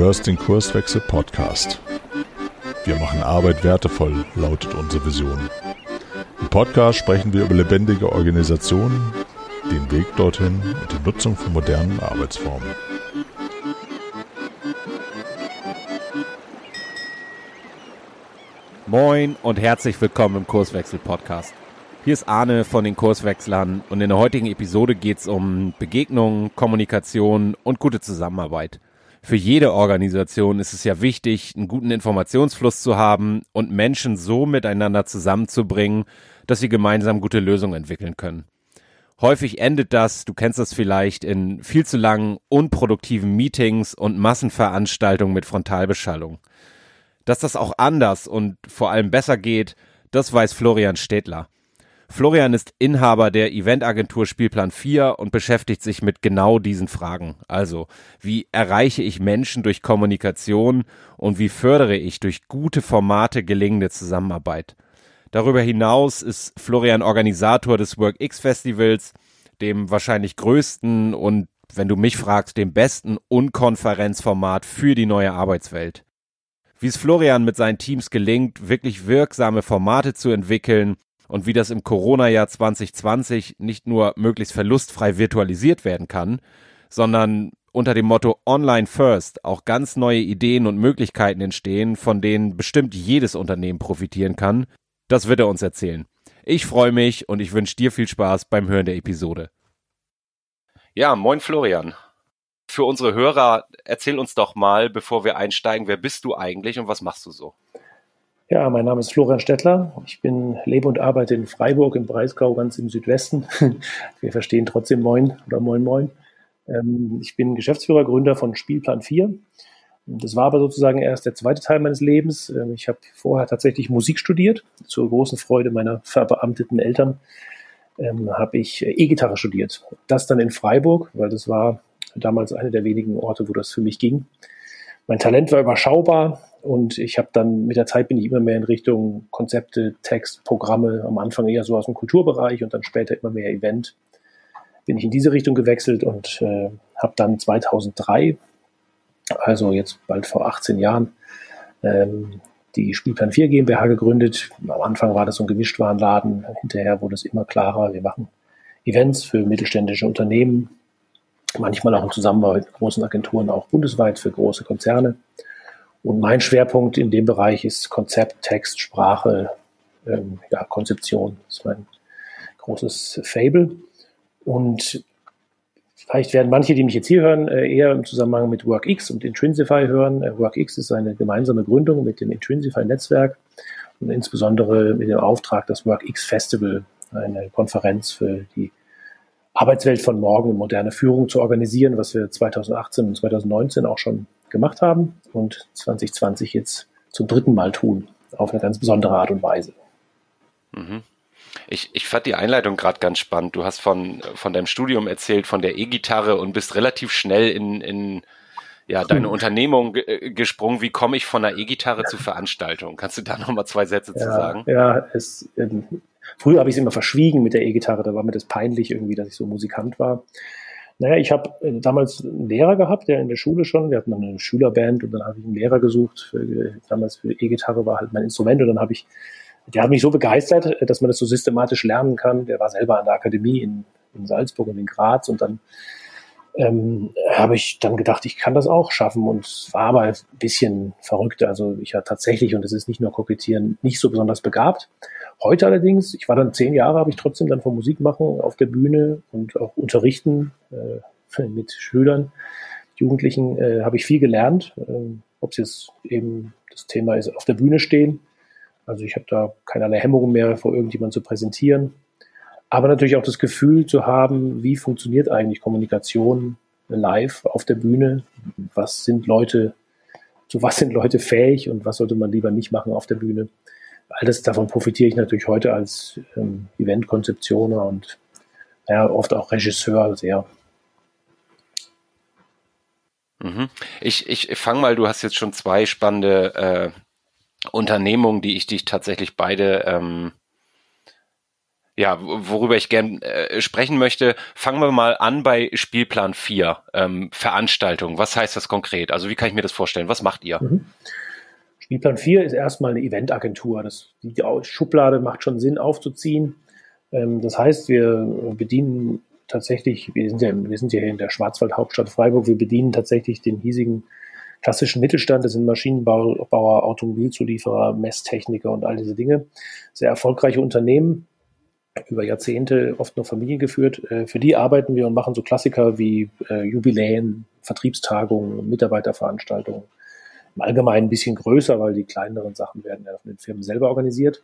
hörst den Kurswechsel Podcast. Wir machen Arbeit wertevoll, lautet unsere Vision. Im Podcast sprechen wir über lebendige Organisationen, den Weg dorthin und die Nutzung von modernen Arbeitsformen. Moin und herzlich willkommen im Kurswechsel Podcast. Hier ist Arne von den Kurswechslern und in der heutigen Episode geht es um Begegnung, Kommunikation und gute Zusammenarbeit. Für jede Organisation ist es ja wichtig, einen guten Informationsfluss zu haben und Menschen so miteinander zusammenzubringen, dass sie gemeinsam gute Lösungen entwickeln können. Häufig endet das, du kennst das vielleicht, in viel zu langen, unproduktiven Meetings und Massenveranstaltungen mit Frontalbeschallung. Dass das auch anders und vor allem besser geht, das weiß Florian Städtler. Florian ist Inhaber der Eventagentur Spielplan 4 und beschäftigt sich mit genau diesen Fragen. Also, wie erreiche ich Menschen durch Kommunikation und wie fördere ich durch gute Formate gelingende Zusammenarbeit? Darüber hinaus ist Florian Organisator des WorkX Festivals, dem wahrscheinlich größten und, wenn du mich fragst, dem besten Unkonferenzformat für die neue Arbeitswelt. Wie es Florian mit seinen Teams gelingt, wirklich wirksame Formate zu entwickeln, und wie das im Corona-Jahr 2020 nicht nur möglichst verlustfrei virtualisiert werden kann, sondern unter dem Motto Online First auch ganz neue Ideen und Möglichkeiten entstehen, von denen bestimmt jedes Unternehmen profitieren kann, das wird er uns erzählen. Ich freue mich und ich wünsche dir viel Spaß beim Hören der Episode. Ja, moin Florian. Für unsere Hörer, erzähl uns doch mal, bevor wir einsteigen, wer bist du eigentlich und was machst du so? Ja, mein Name ist Florian Stettler. Ich bin, lebe und arbeite in Freiburg im Breisgau, ganz im Südwesten. Wir verstehen trotzdem Moin oder Moin Moin. Ähm, ich bin Geschäftsführer, Gründer von Spielplan 4. Das war aber sozusagen erst der zweite Teil meines Lebens. Ähm, ich habe vorher tatsächlich Musik studiert. Zur großen Freude meiner verbeamteten Eltern ähm, habe ich E-Gitarre studiert. Das dann in Freiburg, weil das war damals einer der wenigen Orte, wo das für mich ging. Mein Talent war überschaubar und ich habe dann mit der Zeit bin ich immer mehr in Richtung Konzepte, Text, Programme, am Anfang eher so aus dem Kulturbereich und dann später immer mehr Event. Bin ich in diese Richtung gewechselt und äh, habe dann 2003, also jetzt bald vor 18 Jahren, ähm, die Spielplan 4 GmbH gegründet. Am Anfang war das so ein Gemischtwarenladen, hinterher wurde es immer klarer, wir machen Events für mittelständische Unternehmen, manchmal auch in Zusammenarbeit mit großen Agenturen, auch bundesweit für große Konzerne. Und mein Schwerpunkt in dem Bereich ist Konzept, Text, Sprache, ähm, ja, Konzeption. Das ist mein großes Fable. Und vielleicht werden manche, die mich jetzt hier hören, äh, eher im Zusammenhang mit WorkX und Intrinsify hören. Äh, WorkX ist eine gemeinsame Gründung mit dem Intrinsify-Netzwerk und insbesondere mit dem Auftrag, das WorkX Festival, eine Konferenz für die Arbeitswelt von morgen und moderne Führung zu organisieren, was wir 2018 und 2019 auch schon gemacht haben und 2020 jetzt zum dritten Mal tun, auf eine ganz besondere Art und Weise. Mhm. Ich, ich fand die Einleitung gerade ganz spannend. Du hast von, von deinem Studium erzählt, von der E-Gitarre und bist relativ schnell in, in ja, deine hm. Unternehmung äh, gesprungen. Wie komme ich von der E-Gitarre ja. zu Veranstaltungen? Kannst du da noch mal zwei Sätze ja, zu sagen? Ja, es, ähm, früher habe ich es immer verschwiegen mit der E-Gitarre. Da war mir das peinlich irgendwie, dass ich so Musikant war. Naja, ich habe äh, damals einen Lehrer gehabt, der in der Schule schon, wir hatten eine Schülerband und dann habe ich einen Lehrer gesucht. Für, äh, damals für E-Gitarre war halt mein Instrument und dann habe ich, der hat mich so begeistert, dass man das so systematisch lernen kann. Der war selber an der Akademie in, in Salzburg und in Graz und dann ähm, habe ich dann gedacht, ich kann das auch schaffen und war aber ein bisschen verrückt. Also ich war tatsächlich, und es ist nicht nur kokettieren, nicht so besonders begabt. Heute allerdings, ich war dann zehn Jahre, habe ich trotzdem dann von Musik machen auf der Bühne und auch unterrichten äh, mit Schülern, Jugendlichen, äh, habe ich viel gelernt. Äh, Ob es jetzt eben das Thema ist, auf der Bühne stehen. Also ich habe da keinerlei Hemmungen mehr, vor irgendjemandem zu präsentieren. Aber natürlich auch das Gefühl zu haben, wie funktioniert eigentlich Kommunikation live auf der Bühne? Was sind Leute, zu was sind Leute fähig und was sollte man lieber nicht machen auf der Bühne? Alles davon profitiere ich natürlich heute als ähm, Eventkonzeptioner und ja, oft auch Regisseur sehr. Mhm. Ich, ich fange mal, du hast jetzt schon zwei spannende äh, Unternehmungen, die ich dich tatsächlich beide ähm, ja, worüber ich gern äh, sprechen möchte. Fangen wir mal an bei Spielplan 4, ähm, Veranstaltung. Was heißt das konkret? Also wie kann ich mir das vorstellen? Was macht ihr? Mhm. Spielplan 4 ist erstmal eine Eventagentur. Das, die Schublade macht schon Sinn aufzuziehen. Ähm, das heißt, wir bedienen tatsächlich, wir sind ja, wir sind ja hier in der Schwarzwald-Hauptstadt Freiburg, wir bedienen tatsächlich den hiesigen klassischen Mittelstand, das sind Maschinenbauer, Automobilzulieferer, Messtechniker und all diese Dinge. Sehr erfolgreiche Unternehmen, über Jahrzehnte oft noch familiengeführt. Äh, für die arbeiten wir und machen so Klassiker wie äh, Jubiläen, Vertriebstagungen, Mitarbeiterveranstaltungen. Im Allgemeinen ein bisschen größer, weil die kleineren Sachen werden ja von den Firmen selber organisiert.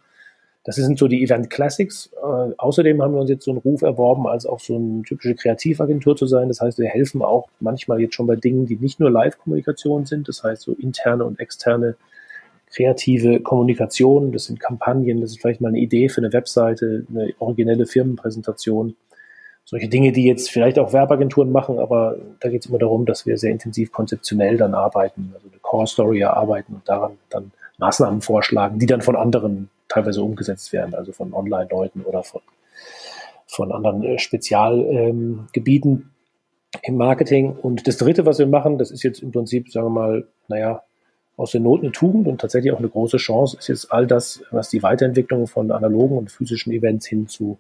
Das sind so die Event Classics. Äh, außerdem haben wir uns jetzt so einen Ruf erworben, als auch so eine typische Kreativagentur zu sein. Das heißt, wir helfen auch manchmal jetzt schon bei Dingen, die nicht nur Live-Kommunikation sind. Das heißt, so interne und externe kreative Kommunikation. Das sind Kampagnen. Das ist vielleicht mal eine Idee für eine Webseite, eine originelle Firmenpräsentation. Solche Dinge, die jetzt vielleicht auch Werbeagenturen machen, aber da geht es immer darum, dass wir sehr intensiv konzeptionell dann arbeiten, also eine Core Story erarbeiten und daran dann Maßnahmen vorschlagen, die dann von anderen teilweise umgesetzt werden, also von Online-Leuten oder von, von anderen äh, Spezialgebieten ähm, im Marketing. Und das Dritte, was wir machen, das ist jetzt im Prinzip, sagen wir mal, naja, aus der Not eine Tugend und tatsächlich auch eine große Chance, ist jetzt all das, was die Weiterentwicklung von analogen und physischen Events hin zu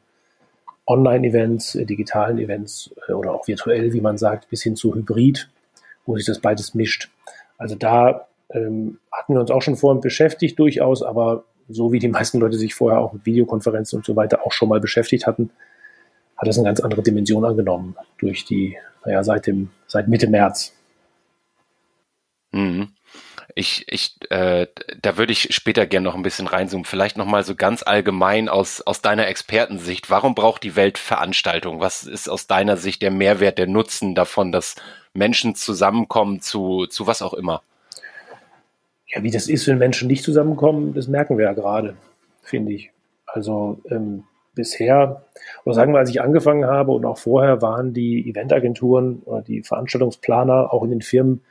Online-Events, äh, digitalen Events äh, oder auch virtuell, wie man sagt, bis hin zu Hybrid, wo sich das beides mischt. Also da ähm, hatten wir uns auch schon vorhin beschäftigt durchaus, aber so wie die meisten Leute sich vorher auch mit Videokonferenzen und so weiter auch schon mal beschäftigt hatten, hat es eine ganz andere Dimension angenommen durch die, naja, seit dem, seit Mitte März. Mhm. Ich, ich, äh, da würde ich später gerne noch ein bisschen reinzoomen. Vielleicht noch mal so ganz allgemein aus aus deiner Expertensicht. Warum braucht die Welt Veranstaltung? Was ist aus deiner Sicht der Mehrwert, der Nutzen davon, dass Menschen zusammenkommen zu zu was auch immer? Ja, wie das ist, wenn Menschen nicht zusammenkommen, das merken wir ja gerade, finde ich. Also ähm, bisher, oder sagen wir, als ich angefangen habe und auch vorher, waren die Eventagenturen oder die Veranstaltungsplaner auch in den Firmen,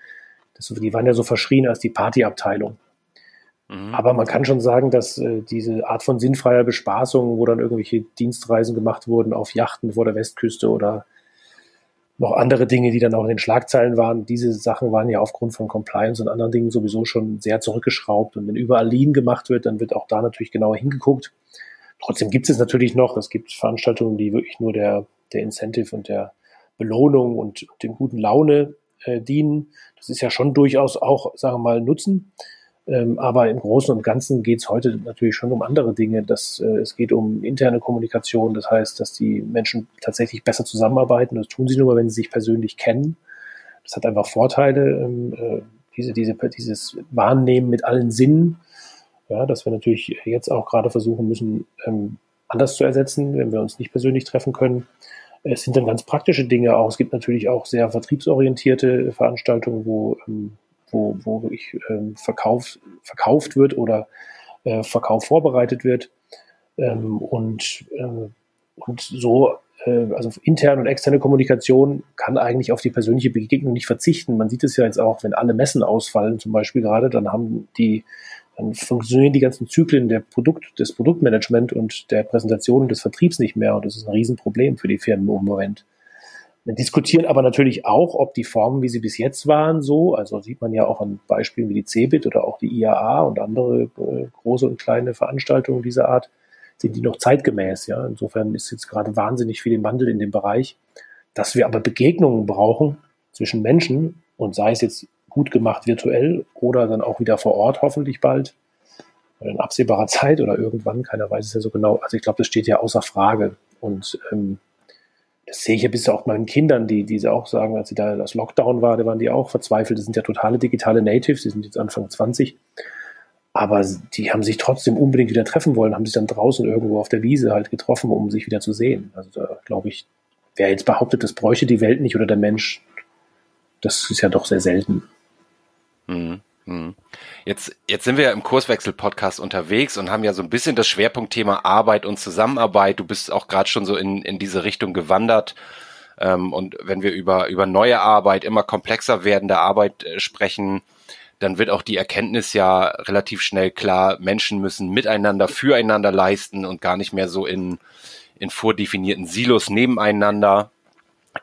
das, die waren ja so verschrien als die Partyabteilung. Mhm. Aber man kann schon sagen, dass äh, diese Art von sinnfreier Bespaßung, wo dann irgendwelche Dienstreisen gemacht wurden auf Yachten vor der Westküste oder noch andere Dinge, die dann auch in den Schlagzeilen waren. Diese Sachen waren ja aufgrund von Compliance und anderen Dingen sowieso schon sehr zurückgeschraubt. Und wenn überall Lean gemacht wird, dann wird auch da natürlich genauer hingeguckt. Trotzdem gibt es natürlich noch, es gibt Veranstaltungen, die wirklich nur der, der Incentive und der Belohnung und, und dem guten Laune äh, dienen. Das ist ja schon durchaus auch, sagen wir mal, Nutzen. Ähm, aber im Großen und Ganzen geht es heute natürlich schon um andere Dinge. Das, äh, es geht um interne Kommunikation, das heißt, dass die Menschen tatsächlich besser zusammenarbeiten. Das tun sie nur, wenn sie sich persönlich kennen. Das hat einfach Vorteile, ähm, äh, diese, diese, dieses Wahrnehmen mit allen Sinnen. Ja, dass wir natürlich jetzt auch gerade versuchen müssen, ähm, anders zu ersetzen, wenn wir uns nicht persönlich treffen können. Es sind dann ganz praktische Dinge auch. Es gibt natürlich auch sehr vertriebsorientierte Veranstaltungen, wo ähm, wo, wo wirklich ähm, Verkauf, verkauft wird oder äh, Verkauf vorbereitet wird. Ähm, und, äh, und so, äh, also interne und externe Kommunikation kann eigentlich auf die persönliche Begegnung nicht verzichten. Man sieht es ja jetzt auch, wenn alle Messen ausfallen, zum Beispiel gerade, dann haben die dann funktionieren die ganzen Zyklen der Produkt, des Produktmanagement und der Präsentation des Vertriebs nicht mehr. Und das ist ein Riesenproblem für die Firmen im Moment. Wir diskutieren aber natürlich auch, ob die Formen, wie sie bis jetzt waren, so, also sieht man ja auch an Beispielen wie die CeBIT oder auch die IAA und andere äh, große und kleine Veranstaltungen dieser Art, sind die noch zeitgemäß. Ja? Insofern ist jetzt gerade wahnsinnig viel im Wandel in dem Bereich. Dass wir aber Begegnungen brauchen zwischen Menschen und sei es jetzt gut gemacht virtuell oder dann auch wieder vor Ort hoffentlich bald, in absehbarer Zeit oder irgendwann, keiner weiß es ja so genau. Also ich glaube, das steht ja außer Frage. Und ähm, das sehe ich ja bis auch meinen Kindern, die, die auch sagen, als sie da das Lockdown war, da waren die auch verzweifelt. Das sind ja totale digitale Natives, die sind jetzt Anfang 20. Aber die haben sich trotzdem unbedingt wieder treffen wollen, haben sich dann draußen irgendwo auf der Wiese halt getroffen, um sich wieder zu sehen. Also da glaube ich, wer jetzt behauptet, das bräuchte die Welt nicht oder der Mensch, das ist ja doch sehr selten. Mhm. Mhm. Jetzt, jetzt sind wir ja im Kurswechsel-Podcast unterwegs und haben ja so ein bisschen das Schwerpunktthema Arbeit und Zusammenarbeit. Du bist auch gerade schon so in, in diese Richtung gewandert. Ähm, und wenn wir über, über neue Arbeit, immer komplexer werdende Arbeit äh, sprechen, dann wird auch die Erkenntnis ja relativ schnell klar, Menschen müssen miteinander, füreinander leisten und gar nicht mehr so in, in vordefinierten Silos nebeneinander.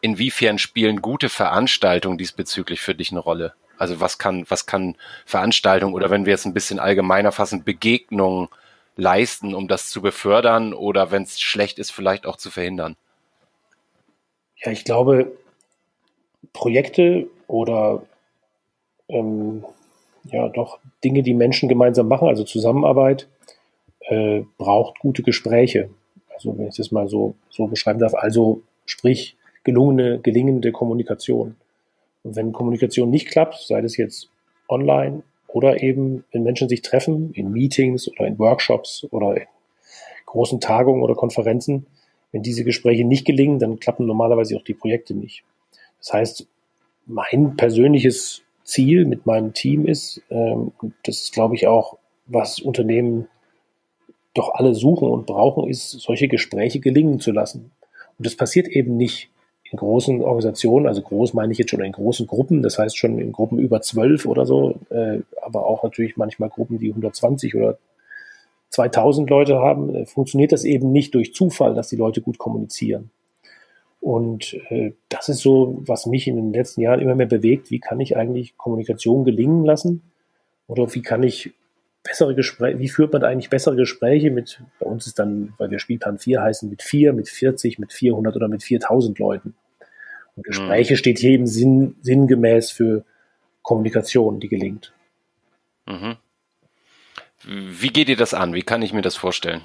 Inwiefern spielen gute Veranstaltungen diesbezüglich für dich eine Rolle? Also was kann, was kann Veranstaltung oder wenn wir jetzt ein bisschen allgemeiner fassen, Begegnungen leisten, um das zu befördern oder wenn es schlecht ist, vielleicht auch zu verhindern? Ja, ich glaube, Projekte oder ähm, ja doch Dinge, die Menschen gemeinsam machen, also Zusammenarbeit, äh, braucht gute Gespräche. Also wenn ich das mal so, so beschreiben darf, also sprich gelungene, gelingende Kommunikation. Und wenn Kommunikation nicht klappt, sei das jetzt online oder eben, wenn Menschen sich treffen, in Meetings oder in Workshops oder in großen Tagungen oder Konferenzen, wenn diese Gespräche nicht gelingen, dann klappen normalerweise auch die Projekte nicht. Das heißt, mein persönliches Ziel mit meinem Team ist, ähm, das ist, glaube ich, auch, was Unternehmen doch alle suchen und brauchen, ist, solche Gespräche gelingen zu lassen. Und das passiert eben nicht in großen Organisationen, also groß meine ich jetzt schon in großen Gruppen, das heißt schon in Gruppen über zwölf oder so, äh, aber auch natürlich manchmal Gruppen, die 120 oder 2000 Leute haben, äh, funktioniert das eben nicht durch Zufall, dass die Leute gut kommunizieren. Und äh, das ist so, was mich in den letzten Jahren immer mehr bewegt. Wie kann ich eigentlich Kommunikation gelingen lassen? Oder wie kann ich bessere Gespräche, wie führt man eigentlich bessere Gespräche mit, bei uns ist dann, weil wir Spielplan 4 heißen, mit 4, mit 40, mit 400 oder mit 4000 Leuten. Und Gespräche mhm. steht hier eben sinn, sinngemäß für Kommunikation, die gelingt. Mhm. Wie geht ihr das an? Wie kann ich mir das vorstellen?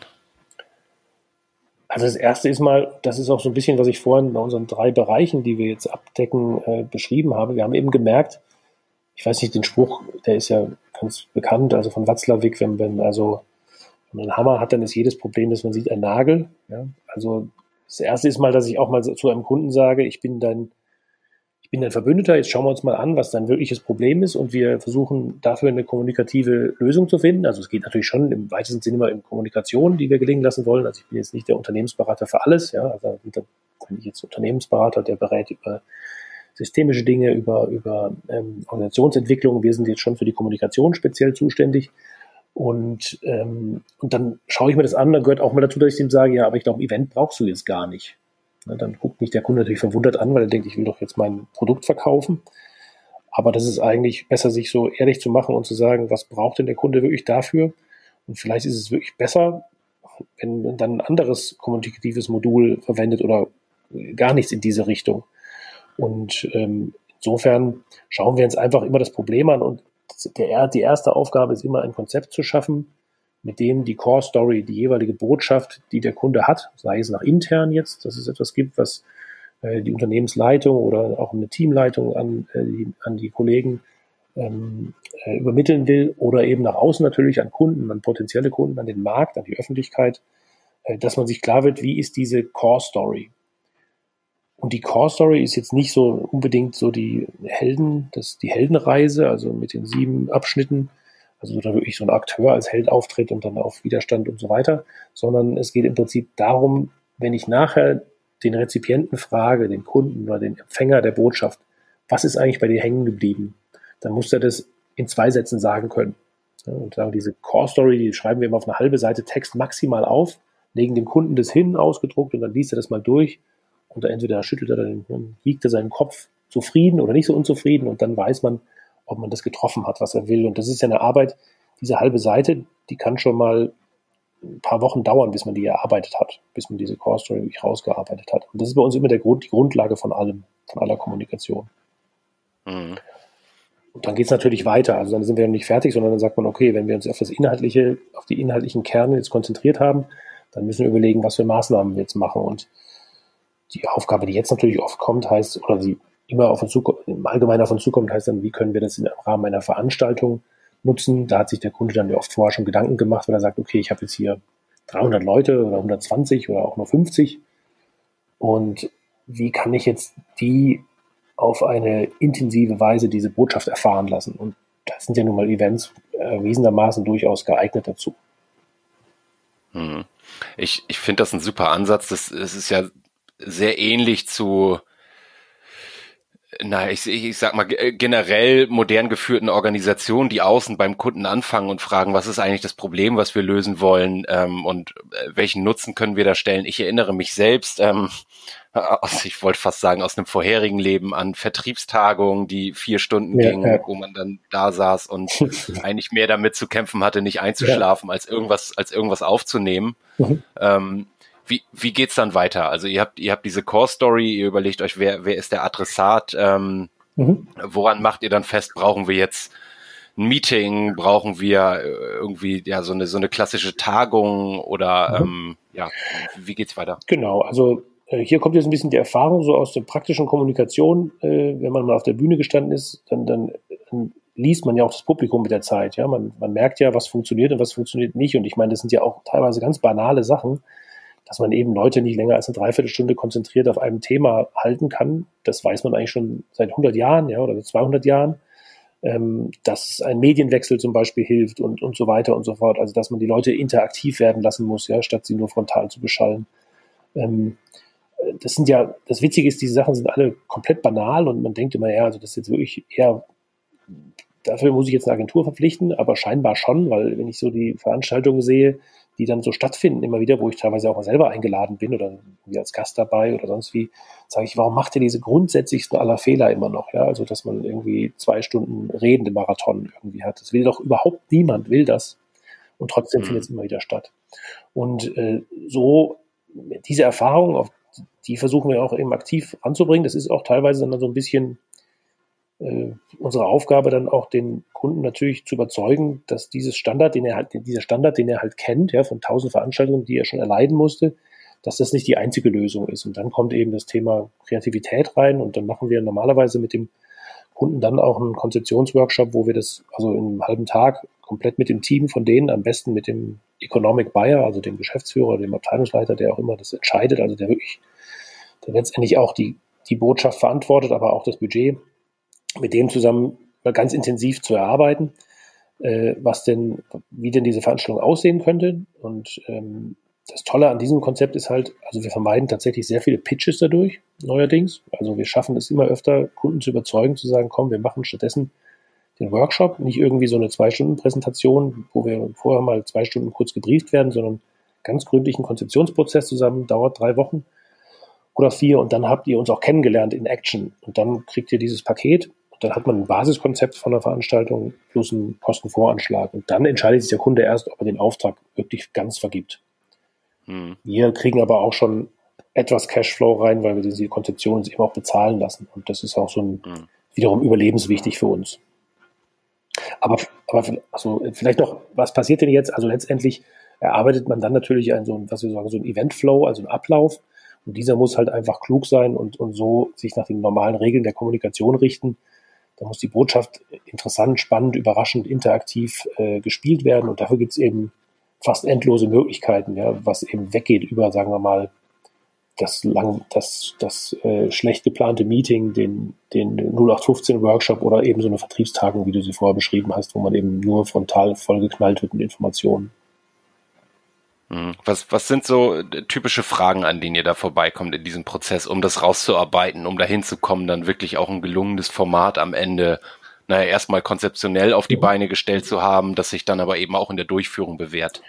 Also das erste ist mal, das ist auch so ein bisschen, was ich vorhin bei unseren drei Bereichen, die wir jetzt abdecken, äh, beschrieben habe. Wir haben eben gemerkt, ich weiß nicht, den Spruch, der ist ja ganz bekannt, also von Watzlawick, wenn, wenn also wenn man einen Hammer hat, dann ist jedes Problem, dass man sieht, ein Nagel. Ja? Also das erste ist mal, dass ich auch mal zu einem Kunden sage, ich bin dein ich bin dein Verbündeter, jetzt schauen wir uns mal an, was dein wirkliches Problem ist und wir versuchen dafür eine kommunikative Lösung zu finden. Also es geht natürlich schon im weitesten Sinne immer in Kommunikation, die wir gelingen lassen wollen. Also ich bin jetzt nicht der Unternehmensberater für alles, ja, also bin ich jetzt Unternehmensberater, der berät über systemische Dinge, über, über ähm, Organisationsentwicklung. Wir sind jetzt schon für die Kommunikation speziell zuständig. Und, ähm, und dann schaue ich mir das an, dann gehört auch mal dazu, dass ich ihm sage, ja, aber ich glaube, Event brauchst du jetzt gar nicht. Ne, dann guckt mich der Kunde natürlich verwundert an, weil er denkt, ich will doch jetzt mein Produkt verkaufen. Aber das ist eigentlich besser, sich so ehrlich zu machen und zu sagen, was braucht denn der Kunde wirklich dafür? Und vielleicht ist es wirklich besser, wenn man dann ein anderes kommunikatives Modul verwendet oder gar nichts in diese Richtung. Und ähm, insofern schauen wir uns einfach immer das Problem an und der, die erste Aufgabe ist immer ein Konzept zu schaffen, mit dem die Core Story, die jeweilige Botschaft, die der Kunde hat, sei es nach intern jetzt, dass es etwas gibt, was äh, die Unternehmensleitung oder auch eine Teamleitung an, äh, die, an die Kollegen ähm, äh, übermitteln will, oder eben nach außen natürlich an Kunden, an potenzielle Kunden, an den Markt, an die Öffentlichkeit, dass man sich klar wird, wie ist diese Core Story. Und die Core Story ist jetzt nicht so unbedingt so die Helden, das, die Heldenreise, also mit den sieben Abschnitten, also da wirklich so ein Akteur als Held auftritt und dann auf Widerstand und so weiter, sondern es geht im Prinzip darum, wenn ich nachher den Rezipienten frage, den Kunden oder den Empfänger der Botschaft, was ist eigentlich bei dir hängen geblieben, dann muss er das in zwei Sätzen sagen können. Und sagen, diese Core Story, die schreiben wir immer auf eine halbe Seite Text maximal auf, legen dem Kunden das hin, ausgedruckt, und dann liest er das mal durch. Und da entweder schüttelt er dann, wiegt er seinen Kopf zufrieden oder nicht so unzufrieden, und dann weiß man, ob man das getroffen hat, was er will. Und das ist ja eine Arbeit, diese halbe Seite, die kann schon mal ein paar Wochen dauern, bis man die erarbeitet hat, bis man diese Core Story wirklich rausgearbeitet hat. Und das ist bei uns immer der Grund, die Grundlage von allem, von aller Kommunikation. Mhm. Und dann geht es natürlich weiter. Also dann sind wir noch nicht fertig, sondern dann sagt man, okay, wenn wir uns auf das Inhaltliche, auf die inhaltlichen Kerne jetzt konzentriert haben, dann müssen wir überlegen, was für Maßnahmen wir jetzt machen. Und die Aufgabe, die jetzt natürlich oft kommt, heißt, oder die immer auf uns zukommt, im Allgemeinen auf uns zukommt, heißt dann, wie können wir das im Rahmen einer Veranstaltung nutzen? Da hat sich der Kunde dann oft vorher schon Gedanken gemacht, weil er sagt, okay, ich habe jetzt hier 300 Leute oder 120 oder auch nur 50 und wie kann ich jetzt die auf eine intensive Weise diese Botschaft erfahren lassen? Und das sind ja nun mal Events erwiesenermaßen durchaus geeignet dazu. Hm. Ich, ich finde das ein super Ansatz. Das, das ist ja sehr ähnlich zu na, ich, ich sag mal, generell modern geführten Organisationen, die außen beim Kunden anfangen und fragen, was ist eigentlich das Problem, was wir lösen wollen ähm, und äh, welchen Nutzen können wir da stellen. Ich erinnere mich selbst, ähm, aus, ich wollte fast sagen, aus einem vorherigen Leben an Vertriebstagungen, die vier Stunden ja, gingen, ja. wo man dann da saß und eigentlich mehr damit zu kämpfen hatte, nicht einzuschlafen, ja. als irgendwas, als irgendwas aufzunehmen. Mhm. Ähm, wie, wie geht's dann weiter? Also ihr habt, ihr habt diese Core Story, ihr überlegt euch, wer, wer ist der Adressat, ähm, mhm. woran macht ihr dann fest, brauchen wir jetzt ein Meeting, brauchen wir äh, irgendwie ja so eine so eine klassische Tagung oder mhm. ähm, ja, wie geht's weiter? Genau, also äh, hier kommt jetzt ein bisschen die Erfahrung so aus der praktischen Kommunikation. Äh, wenn man mal auf der Bühne gestanden ist, dann, dann, dann liest man ja auch das Publikum mit der Zeit. Ja, man, man merkt ja, was funktioniert und was funktioniert nicht. Und ich meine, das sind ja auch teilweise ganz banale Sachen, dass man eben Leute nicht länger als eine Dreiviertelstunde konzentriert auf einem Thema halten kann. Das weiß man eigentlich schon seit 100 Jahren, ja, oder 200 Jahren. Ähm, dass ein Medienwechsel zum Beispiel hilft und, und so weiter und so fort. Also, dass man die Leute interaktiv werden lassen muss, ja, statt sie nur frontal zu beschallen. Ähm, das sind ja, das Witzige ist, diese Sachen sind alle komplett banal und man denkt immer, ja, also das ist jetzt wirklich eher, dafür muss ich jetzt eine Agentur verpflichten, aber scheinbar schon, weil wenn ich so die Veranstaltungen sehe, die dann so stattfinden, immer wieder, wo ich teilweise auch mal selber eingeladen bin oder wie als Gast dabei oder sonst wie, sage ich, warum macht ihr diese grundsätzlichsten aller Fehler immer noch? Ja, also dass man irgendwie zwei Stunden redende Marathon irgendwie hat. Das will doch überhaupt niemand, will das. Und trotzdem mhm. findet es immer wieder statt. Und äh, so diese Erfahrung, auf die versuchen wir auch eben aktiv anzubringen. Das ist auch teilweise dann so ein bisschen äh, unsere Aufgabe, dann auch den Kunden natürlich zu überzeugen, dass dieses Standard, den er halt, dieser Standard, den er halt kennt, ja, von tausend Veranstaltungen, die er schon erleiden musste, dass das nicht die einzige Lösung ist. Und dann kommt eben das Thema Kreativität rein und dann machen wir normalerweise mit dem Kunden dann auch einen Konzeptionsworkshop, wo wir das also in einem halben Tag komplett mit dem Team von denen, am besten mit dem Economic Buyer, also dem Geschäftsführer, dem Abteilungsleiter, der auch immer das entscheidet, also der wirklich, der letztendlich auch die, die Botschaft verantwortet, aber auch das Budget, mit dem zusammen ganz intensiv zu erarbeiten, äh, was denn, wie denn diese Veranstaltung aussehen könnte. Und ähm, das Tolle an diesem Konzept ist halt, also wir vermeiden tatsächlich sehr viele Pitches dadurch, neuerdings. Also wir schaffen es immer öfter, Kunden zu überzeugen, zu sagen, komm, wir machen stattdessen den Workshop, nicht irgendwie so eine Zwei-Stunden-Präsentation, wo wir vorher mal zwei Stunden kurz gebrieft werden, sondern ganz gründlichen Konzeptionsprozess zusammen, dauert drei Wochen oder vier und dann habt ihr uns auch kennengelernt in Action und dann kriegt ihr dieses Paket dann hat man ein Basiskonzept von der Veranstaltung plus einen Kostenvoranschlag und dann entscheidet sich der Kunde erst, ob er den Auftrag wirklich ganz vergibt. Hm. Wir kriegen aber auch schon etwas Cashflow rein, weil wir diese Konzeption uns eben auch bezahlen lassen und das ist auch so ein, hm. wiederum überlebenswichtig für uns. Aber, aber also vielleicht noch, was passiert denn jetzt? Also letztendlich erarbeitet man dann natürlich ein, so ein, was wir sagen, so ein Eventflow, also ein Ablauf. Und dieser muss halt einfach klug sein und, und so sich nach den normalen Regeln der Kommunikation richten. Da muss die Botschaft interessant, spannend, überraschend, interaktiv äh, gespielt werden. Und dafür gibt es eben fast endlose Möglichkeiten, ja, was eben weggeht über, sagen wir mal, das lang, das, das äh, schlecht geplante Meeting, den, den 0815 Workshop oder eben so eine Vertriebstagung, wie du sie vorher beschrieben hast, wo man eben nur frontal vollgeknallt wird mit Informationen. Hm. Was, was sind so äh, typische Fragen, an denen ihr da vorbeikommt in diesem Prozess, um das rauszuarbeiten, um dahin zu kommen, dann wirklich auch ein gelungenes Format am Ende, naja, erstmal konzeptionell auf die mhm. Beine gestellt zu haben, das sich dann aber eben auch in der Durchführung bewährt?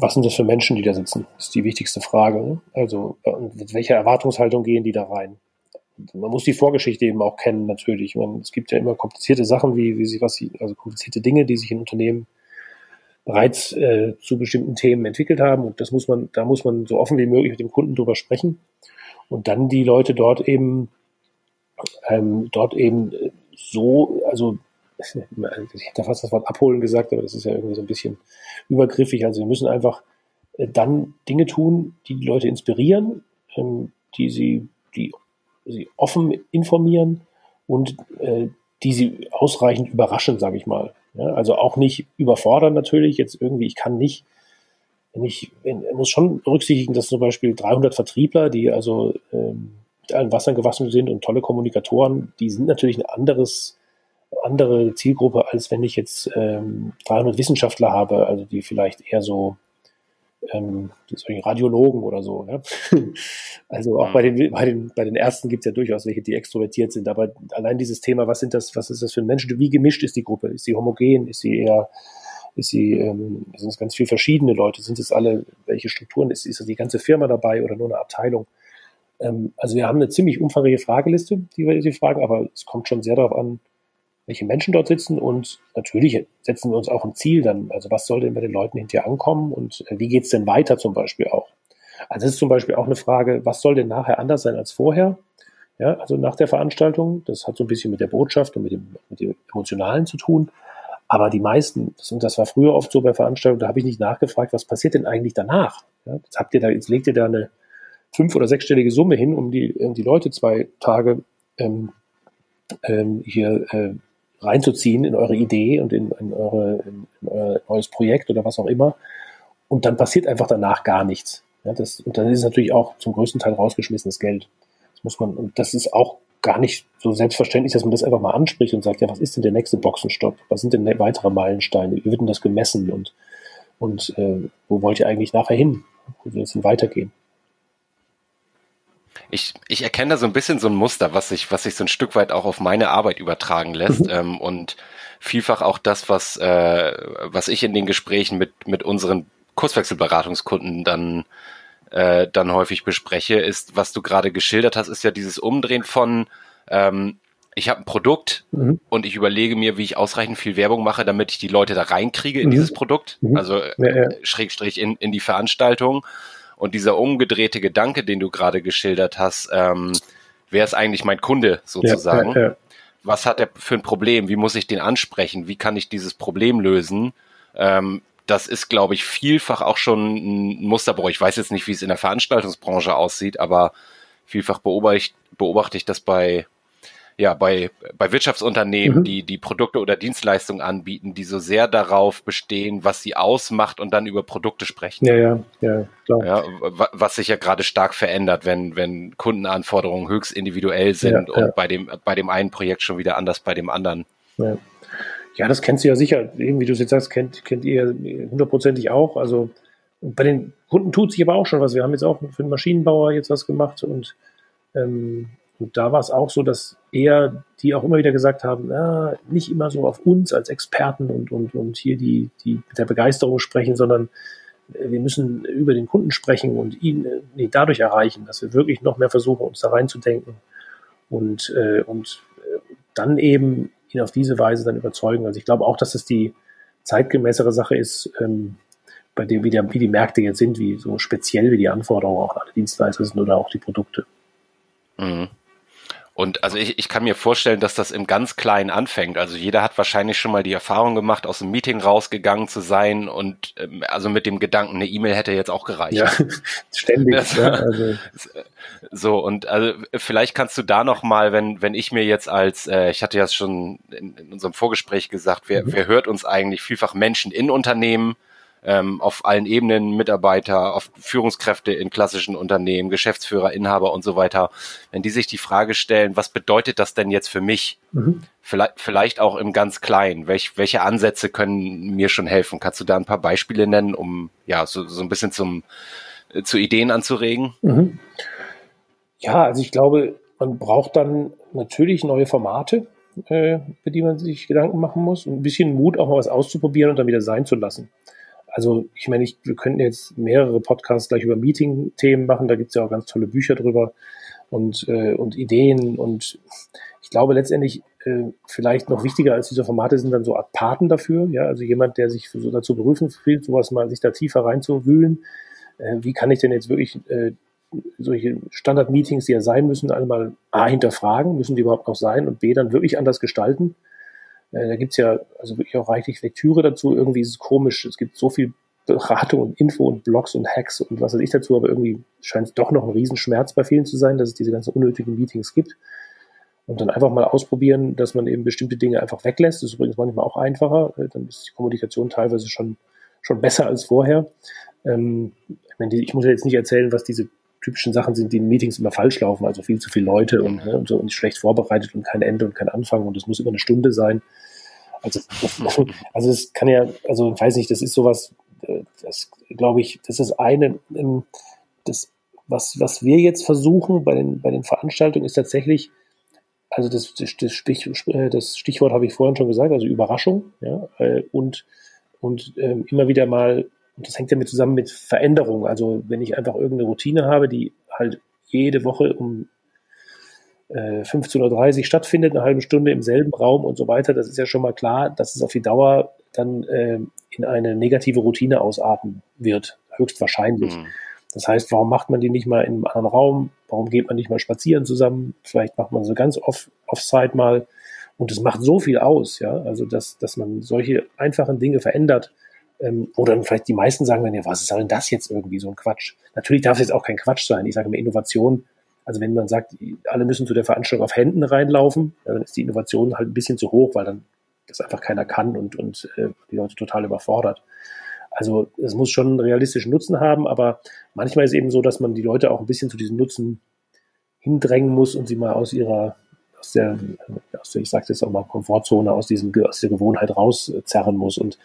was sind das für Menschen, die da sitzen? Das ist die wichtigste Frage. Ne? Also mit welcher Erwartungshaltung gehen die da rein? Man muss die Vorgeschichte eben auch kennen, natürlich. Man, es gibt ja immer komplizierte Sachen, wie, wie sie, was sie, also komplizierte Dinge, die sich in Unternehmen bereits äh, zu bestimmten Themen entwickelt haben. Und das muss man, da muss man so offen wie möglich mit dem Kunden drüber sprechen. Und dann die Leute dort eben, ähm, dort eben so, also ich hätte fast das Wort abholen gesagt, aber das ist ja irgendwie so ein bisschen übergriffig. Also wir müssen einfach äh, dann Dinge tun, die die Leute inspirieren, ähm, die sie, die sie offen informieren und äh, die sie ausreichend überraschen, sage ich mal. Also auch nicht überfordern natürlich. Jetzt irgendwie, ich kann nicht, wenn ich, wenn, muss schon berücksichtigen, dass zum Beispiel 300 Vertriebler, die also ähm, mit allen Wassern gewaschen sind und tolle Kommunikatoren, die sind natürlich ein anderes andere Zielgruppe, als wenn ich jetzt ähm, 300 Wissenschaftler habe, also die vielleicht eher so ähm, solchen Radiologen oder so. Ja? Also auch bei den, bei den, bei den Ärzten gibt es ja durchaus welche, die extrovertiert sind. Aber allein dieses Thema, was sind das, was ist das für ein Mensch? Wie gemischt ist die Gruppe? Ist sie homogen? Ist sie eher, ist sie, ähm, sind es ganz viele verschiedene Leute? Sind es alle, welche Strukturen? Ist, ist die ganze Firma dabei oder nur eine Abteilung? Ähm, also wir haben eine ziemlich umfangreiche Frageliste, die wir die fragen, aber es kommt schon sehr darauf an, welche Menschen dort sitzen und natürlich setzen wir uns auch ein Ziel dann. Also was soll denn bei den Leuten hinterher ankommen und äh, wie geht's denn weiter zum Beispiel auch? Also es ist zum Beispiel auch eine Frage, was soll denn nachher anders sein als vorher? Ja, also nach der Veranstaltung, das hat so ein bisschen mit der Botschaft und mit dem, mit dem Emotionalen zu tun. Aber die meisten, und das war früher oft so bei Veranstaltungen, da habe ich nicht nachgefragt, was passiert denn eigentlich danach? Ja, jetzt habt ihr da, jetzt legt ihr da eine fünf- oder sechsstellige Summe hin, um die, um die Leute zwei Tage ähm, ähm, hier äh, reinzuziehen in eure Idee und in, in, eure, in, in euer neues Projekt oder was auch immer. Und dann passiert einfach danach gar nichts. Ja, das, und dann ist es natürlich auch zum größten Teil rausgeschmissenes Geld. Das muss man, und das ist auch gar nicht so selbstverständlich, dass man das einfach mal anspricht und sagt, ja, was ist denn der nächste Boxenstopp? Was sind denn weitere Meilensteine? Wie wird denn das gemessen? Und, und äh, wo wollt ihr eigentlich nachher hin? Wo soll es denn weitergehen? Ich, ich erkenne da so ein bisschen so ein Muster, was sich, was sich so ein Stück weit auch auf meine Arbeit übertragen lässt. Mhm. Ähm, und vielfach auch das, was, äh, was ich in den Gesprächen mit, mit unseren Kurswechselberatungskunden dann, äh, dann häufig bespreche, ist, was du gerade geschildert hast, ist ja dieses Umdrehen von ähm, ich habe ein Produkt mhm. und ich überlege mir, wie ich ausreichend viel Werbung mache, damit ich die Leute da reinkriege in mhm. dieses Produkt, mhm. also ja, ja. Schrägstrich in, in die Veranstaltung. Und dieser umgedrehte Gedanke, den du gerade geschildert hast, ähm, wer ist eigentlich mein Kunde sozusagen? Ja, ja, ja. Was hat er für ein Problem? Wie muss ich den ansprechen? Wie kann ich dieses Problem lösen? Ähm, das ist, glaube ich, vielfach auch schon ein Musterbruch. Ich weiß jetzt nicht, wie es in der Veranstaltungsbranche aussieht, aber vielfach beobachte, beobachte ich das bei ja, bei, bei Wirtschaftsunternehmen, mhm. die, die Produkte oder Dienstleistungen anbieten, die so sehr darauf bestehen, was sie ausmacht und dann über Produkte sprechen. Ja, ja, ja, klar. Ja, was sich ja gerade stark verändert, wenn, wenn Kundenanforderungen höchst individuell sind ja, und ja. bei dem, bei dem einen Projekt schon wieder anders bei dem anderen. Ja. ja, das kennst du ja sicher. Eben wie du es jetzt sagst, kennt, kennt ihr hundertprozentig auch. Also, bei den Kunden tut sich aber auch schon was. Wir haben jetzt auch für den Maschinenbauer jetzt was gemacht und ähm, und da war es auch so, dass eher die auch immer wieder gesagt haben, na, nicht immer so auf uns als Experten und, und, und hier die, die mit der Begeisterung sprechen, sondern äh, wir müssen über den Kunden sprechen und ihn äh, nee, dadurch erreichen, dass wir wirklich noch mehr versuchen, uns da reinzudenken und, äh, und äh, dann eben ihn auf diese Weise dann überzeugen. Also ich glaube auch, dass es die zeitgemäßere Sache ist, ähm, bei dem, wie, der, wie die Märkte jetzt sind, wie so speziell wie die Anforderungen auch an alle Dienstleister sind oder auch die Produkte. Mhm. Und also ich, ich kann mir vorstellen, dass das im ganz Kleinen anfängt. Also jeder hat wahrscheinlich schon mal die Erfahrung gemacht, aus dem Meeting rausgegangen zu sein und ähm, also mit dem Gedanken, eine E-Mail hätte jetzt auch gereicht. Ja, ständig. Das, ja, also. So und also vielleicht kannst du da noch mal, wenn wenn ich mir jetzt als, äh, ich hatte ja schon in, in unserem Vorgespräch gesagt, wer, mhm. wer hört uns eigentlich vielfach Menschen in Unternehmen, ähm, auf allen Ebenen Mitarbeiter, auf Führungskräfte in klassischen Unternehmen, Geschäftsführer, Inhaber und so weiter, wenn die sich die Frage stellen, was bedeutet das denn jetzt für mich? Mhm. Vielleicht, vielleicht auch im ganz Kleinen. Welch, welche Ansätze können mir schon helfen? Kannst du da ein paar Beispiele nennen, um ja so, so ein bisschen zum äh, zu Ideen anzuregen? Mhm. Ja, also ich glaube, man braucht dann natürlich neue Formate, äh, für die man sich Gedanken machen muss und ein bisschen Mut, auch mal was auszuprobieren und dann wieder sein zu lassen also ich meine, ich, wir könnten jetzt mehrere Podcasts gleich über Meeting-Themen machen, da gibt es ja auch ganz tolle Bücher drüber und, äh, und Ideen und ich glaube letztendlich äh, vielleicht noch wichtiger als diese Formate sind dann so Art Paten dafür, ja, also jemand, der sich so dazu berufen fühlt, sowas mal sich da tiefer reinzuwühlen. Äh, wie kann ich denn jetzt wirklich äh, solche Standard-Meetings, die ja sein müssen, einmal A hinterfragen, müssen die überhaupt noch sein und B dann wirklich anders gestalten äh, da gibt's ja also wirklich auch reichlich Lektüre dazu. Irgendwie ist es komisch. Es gibt so viel Beratung und Info und Blogs und Hacks und was weiß ich dazu, aber irgendwie scheint es doch noch ein Riesenschmerz bei vielen zu sein, dass es diese ganzen unnötigen Meetings gibt. Und dann einfach mal ausprobieren, dass man eben bestimmte Dinge einfach weglässt. Das ist übrigens manchmal auch einfacher. Äh, dann ist die Kommunikation teilweise schon, schon besser als vorher. Ähm, ich, muss ja jetzt nicht erzählen, was diese typischen Sachen sind, die in Meetings immer falsch laufen, also viel zu viele Leute und, ne, und so und schlecht vorbereitet und kein Ende und kein Anfang und es muss immer eine Stunde sein. Also, also es kann ja, also ich weiß nicht, das ist sowas, das glaube ich, das ist eine, ähm, das, was, was wir jetzt versuchen bei den, bei den Veranstaltungen ist tatsächlich, also das, das, das, Stich, das Stichwort habe ich vorhin schon gesagt, also Überraschung, ja, und, und ähm, immer wieder mal, und das hängt ja mit zusammen mit Veränderung. Also wenn ich einfach irgendeine Routine habe, die halt jede Woche um äh, 15.30 Uhr stattfindet, eine halbe Stunde im selben Raum und so weiter, das ist ja schon mal klar, dass es auf die Dauer dann äh, in eine negative Routine ausarten wird, höchstwahrscheinlich. Mhm. Das heißt, warum macht man die nicht mal in einem anderen Raum? Warum geht man nicht mal spazieren zusammen? Vielleicht macht man so ganz off, off-site mal. Und es macht so viel aus, ja. Also, dass, dass man solche einfachen Dinge verändert, ähm, dann vielleicht die meisten sagen dann, ja, was soll denn das jetzt irgendwie, so ein Quatsch? Natürlich darf es jetzt auch kein Quatsch sein. Ich sage immer Innovation. Also wenn man sagt, alle müssen zu der Veranstaltung auf Händen reinlaufen, dann ist die Innovation halt ein bisschen zu hoch, weil dann das einfach keiner kann und, und äh, die Leute total überfordert. Also es muss schon einen realistischen Nutzen haben, aber manchmal ist es eben so, dass man die Leute auch ein bisschen zu diesem Nutzen hindrängen muss und sie mal aus ihrer, aus der, aus der ich sage jetzt auch mal, Komfortzone, aus, diesem, aus der Gewohnheit rauszerren muss. Und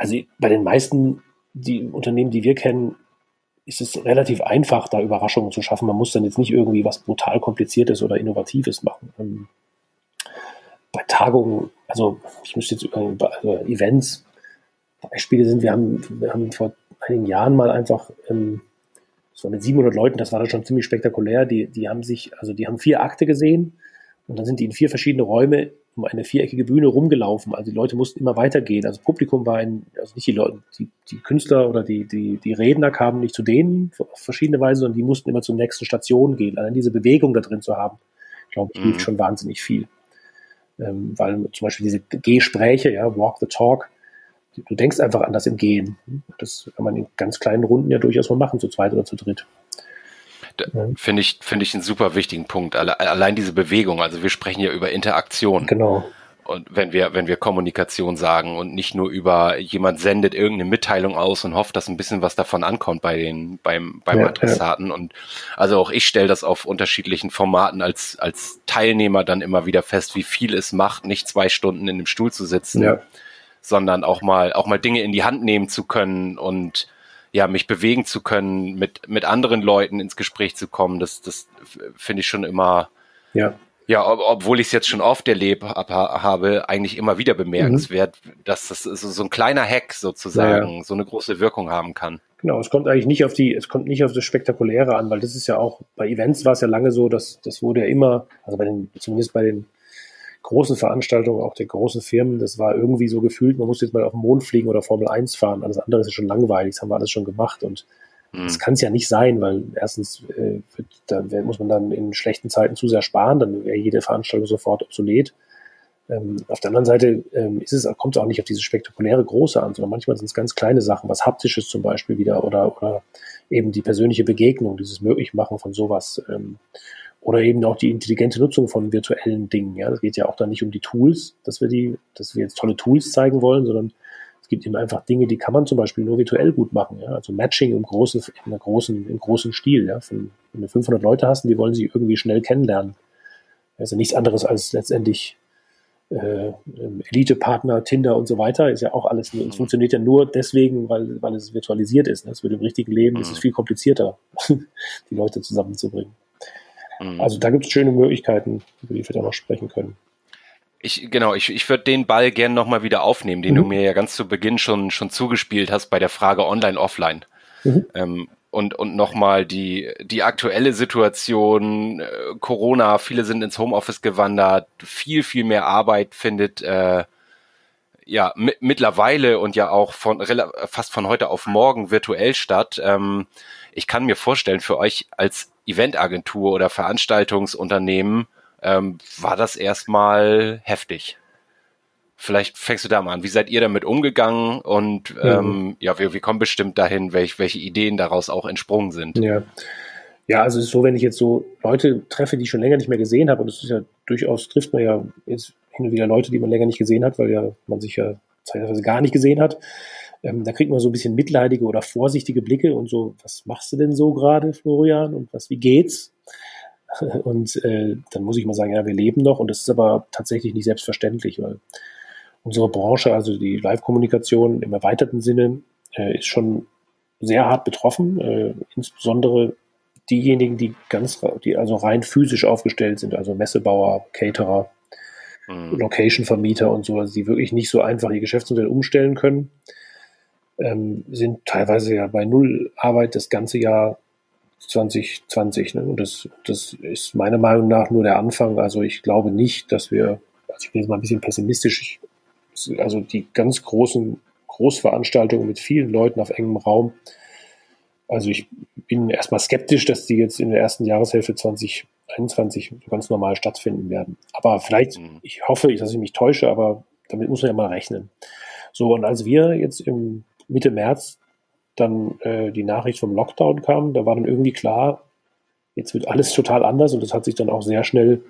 also bei den meisten die Unternehmen, die wir kennen, ist es relativ einfach, da Überraschungen zu schaffen. Man muss dann jetzt nicht irgendwie was brutal kompliziertes oder innovatives machen. Ähm, bei Tagungen, also ich müsste jetzt über also Events, Beispiele sind, wir haben, wir haben vor einigen Jahren mal einfach, ähm, das war mit 700 Leuten, das war dann schon ziemlich spektakulär, die, die haben sich, also die haben vier Akte gesehen und dann sind die in vier verschiedene Räume um eine viereckige Bühne rumgelaufen. Also die Leute mussten immer weitergehen. Also Publikum war ein, also nicht die Leute, die, die Künstler oder die, die, die Redner kamen nicht zu denen auf verschiedene Weise, sondern die mussten immer zur nächsten Station gehen. Allein diese Bewegung da drin zu haben, glaube ich, hilft mhm. schon wahnsinnig viel. Ähm, weil zum Beispiel diese Gespräche, ja, Walk the Talk, du denkst einfach anders im Gehen. Das kann man in ganz kleinen Runden ja durchaus mal machen, zu zweit oder zu dritt. Finde ich, finde ich einen super wichtigen Punkt. Allein diese Bewegung, also wir sprechen ja über Interaktion. Genau. Und wenn wir, wenn wir Kommunikation sagen und nicht nur über jemand sendet irgendeine Mitteilung aus und hofft, dass ein bisschen was davon ankommt bei den, beim, beim ja, Adressaten. Ja. Und also auch ich stelle das auf unterschiedlichen Formaten als, als Teilnehmer dann immer wieder fest, wie viel es macht, nicht zwei Stunden in dem Stuhl zu sitzen, ja. sondern auch mal, auch mal Dinge in die Hand nehmen zu können und ja, mich bewegen zu können, mit, mit anderen Leuten ins Gespräch zu kommen, das, das finde ich schon immer, ja, ja ob, obwohl ich es jetzt schon oft erlebt hab, habe, eigentlich immer wieder bemerkenswert, mhm. dass das so, so ein kleiner Hack sozusagen ja. so eine große Wirkung haben kann. Genau, es kommt eigentlich nicht auf die, es kommt nicht auf das Spektakuläre an, weil das ist ja auch, bei Events war es ja lange so, dass das wurde ja immer, also bei den, zumindest bei den großen Veranstaltungen, auch der großen Firmen, das war irgendwie so gefühlt, man muss jetzt mal auf den Mond fliegen oder Formel 1 fahren. Alles andere ist schon langweilig, das haben wir alles schon gemacht und hm. das kann es ja nicht sein, weil erstens äh, wird, da muss man dann in schlechten Zeiten zu sehr sparen, dann wäre jede Veranstaltung sofort obsolet. Ähm, auf der anderen Seite ähm, ist es, kommt es auch nicht auf diese spektakuläre Große an, sondern manchmal sind es ganz kleine Sachen, was Haptisches zum Beispiel wieder oder, oder eben die persönliche Begegnung, dieses Möglichmachen von sowas. Ähm, oder eben auch die intelligente Nutzung von virtuellen Dingen. Ja, es geht ja auch dann nicht um die Tools, dass wir die, dass wir jetzt tolle Tools zeigen wollen, sondern es gibt eben einfach Dinge, die kann man zum Beispiel nur virtuell gut machen. Ja, also Matching im großen, in großen, im großen Stil. Ja, von, wenn du 500 Leute hast, und die wollen sich irgendwie schnell kennenlernen. Also nichts anderes als letztendlich äh, Elite-Partner, Tinder und so weiter, ist ja auch alles, es funktioniert ja nur deswegen, weil, weil es virtualisiert ist. Das wird im richtigen Leben, mhm. ist es viel komplizierter, die Leute zusammenzubringen. Mhm. Also da gibt es schöne Möglichkeiten, über die wir da noch sprechen können. Ich, genau, ich, ich würde den Ball gerne nochmal wieder aufnehmen, den mhm. du mir ja ganz zu Beginn schon, schon zugespielt hast bei der Frage online, offline. Mhm. Ähm, und, und nochmal die, die aktuelle Situation, äh, Corona, viele sind ins Homeoffice gewandert, viel, viel mehr Arbeit findet äh, ja mittlerweile und ja auch von fast von heute auf morgen virtuell statt. Ähm, ich kann mir vorstellen, für euch als Eventagentur oder Veranstaltungsunternehmen ähm, war das erstmal heftig. Vielleicht fängst du da mal an. Wie seid ihr damit umgegangen? Und ähm, mhm. ja, wir, wir kommen bestimmt dahin, welch, welche Ideen daraus auch entsprungen sind. Ja. Ja, also es ist so, wenn ich jetzt so Leute treffe, die ich schon länger nicht mehr gesehen habe, und das ist ja durchaus, trifft man ja jetzt hin und wieder Leute, die man länger nicht gesehen hat, weil ja man sich ja zeitweise gar nicht gesehen hat. Ähm, da kriegt man so ein bisschen mitleidige oder vorsichtige Blicke und so, was machst du denn so gerade, Florian? Und was, wie geht's? Und äh, dann muss ich mal sagen, ja, wir leben noch und das ist aber tatsächlich nicht selbstverständlich, weil unsere Branche, also die Live-Kommunikation im erweiterten Sinne, äh, ist schon sehr hart betroffen, äh, insbesondere diejenigen, die ganz, die also rein physisch aufgestellt sind, also Messebauer, Caterer, mhm. Location-Vermieter und so, also die wirklich nicht so einfach ihr Geschäftsmodell umstellen können, ähm, sind teilweise ja bei Null Arbeit das ganze Jahr 2020. Ne? Und das, das ist meiner Meinung nach nur der Anfang. Also ich glaube nicht, dass wir, also ich bin jetzt mal ein bisschen pessimistisch, ich, also die ganz großen Großveranstaltungen mit vielen Leuten auf engem Raum, also ich bin erstmal skeptisch, dass die jetzt in der ersten Jahreshälfte 2021 ganz normal stattfinden werden. Aber vielleicht, mhm. ich hoffe, dass ich mich täusche, aber damit muss man ja mal rechnen. So, und als wir jetzt im Mitte März dann äh, die Nachricht vom Lockdown kam, da war dann irgendwie klar, jetzt wird alles total anders und das hat sich dann auch sehr schnell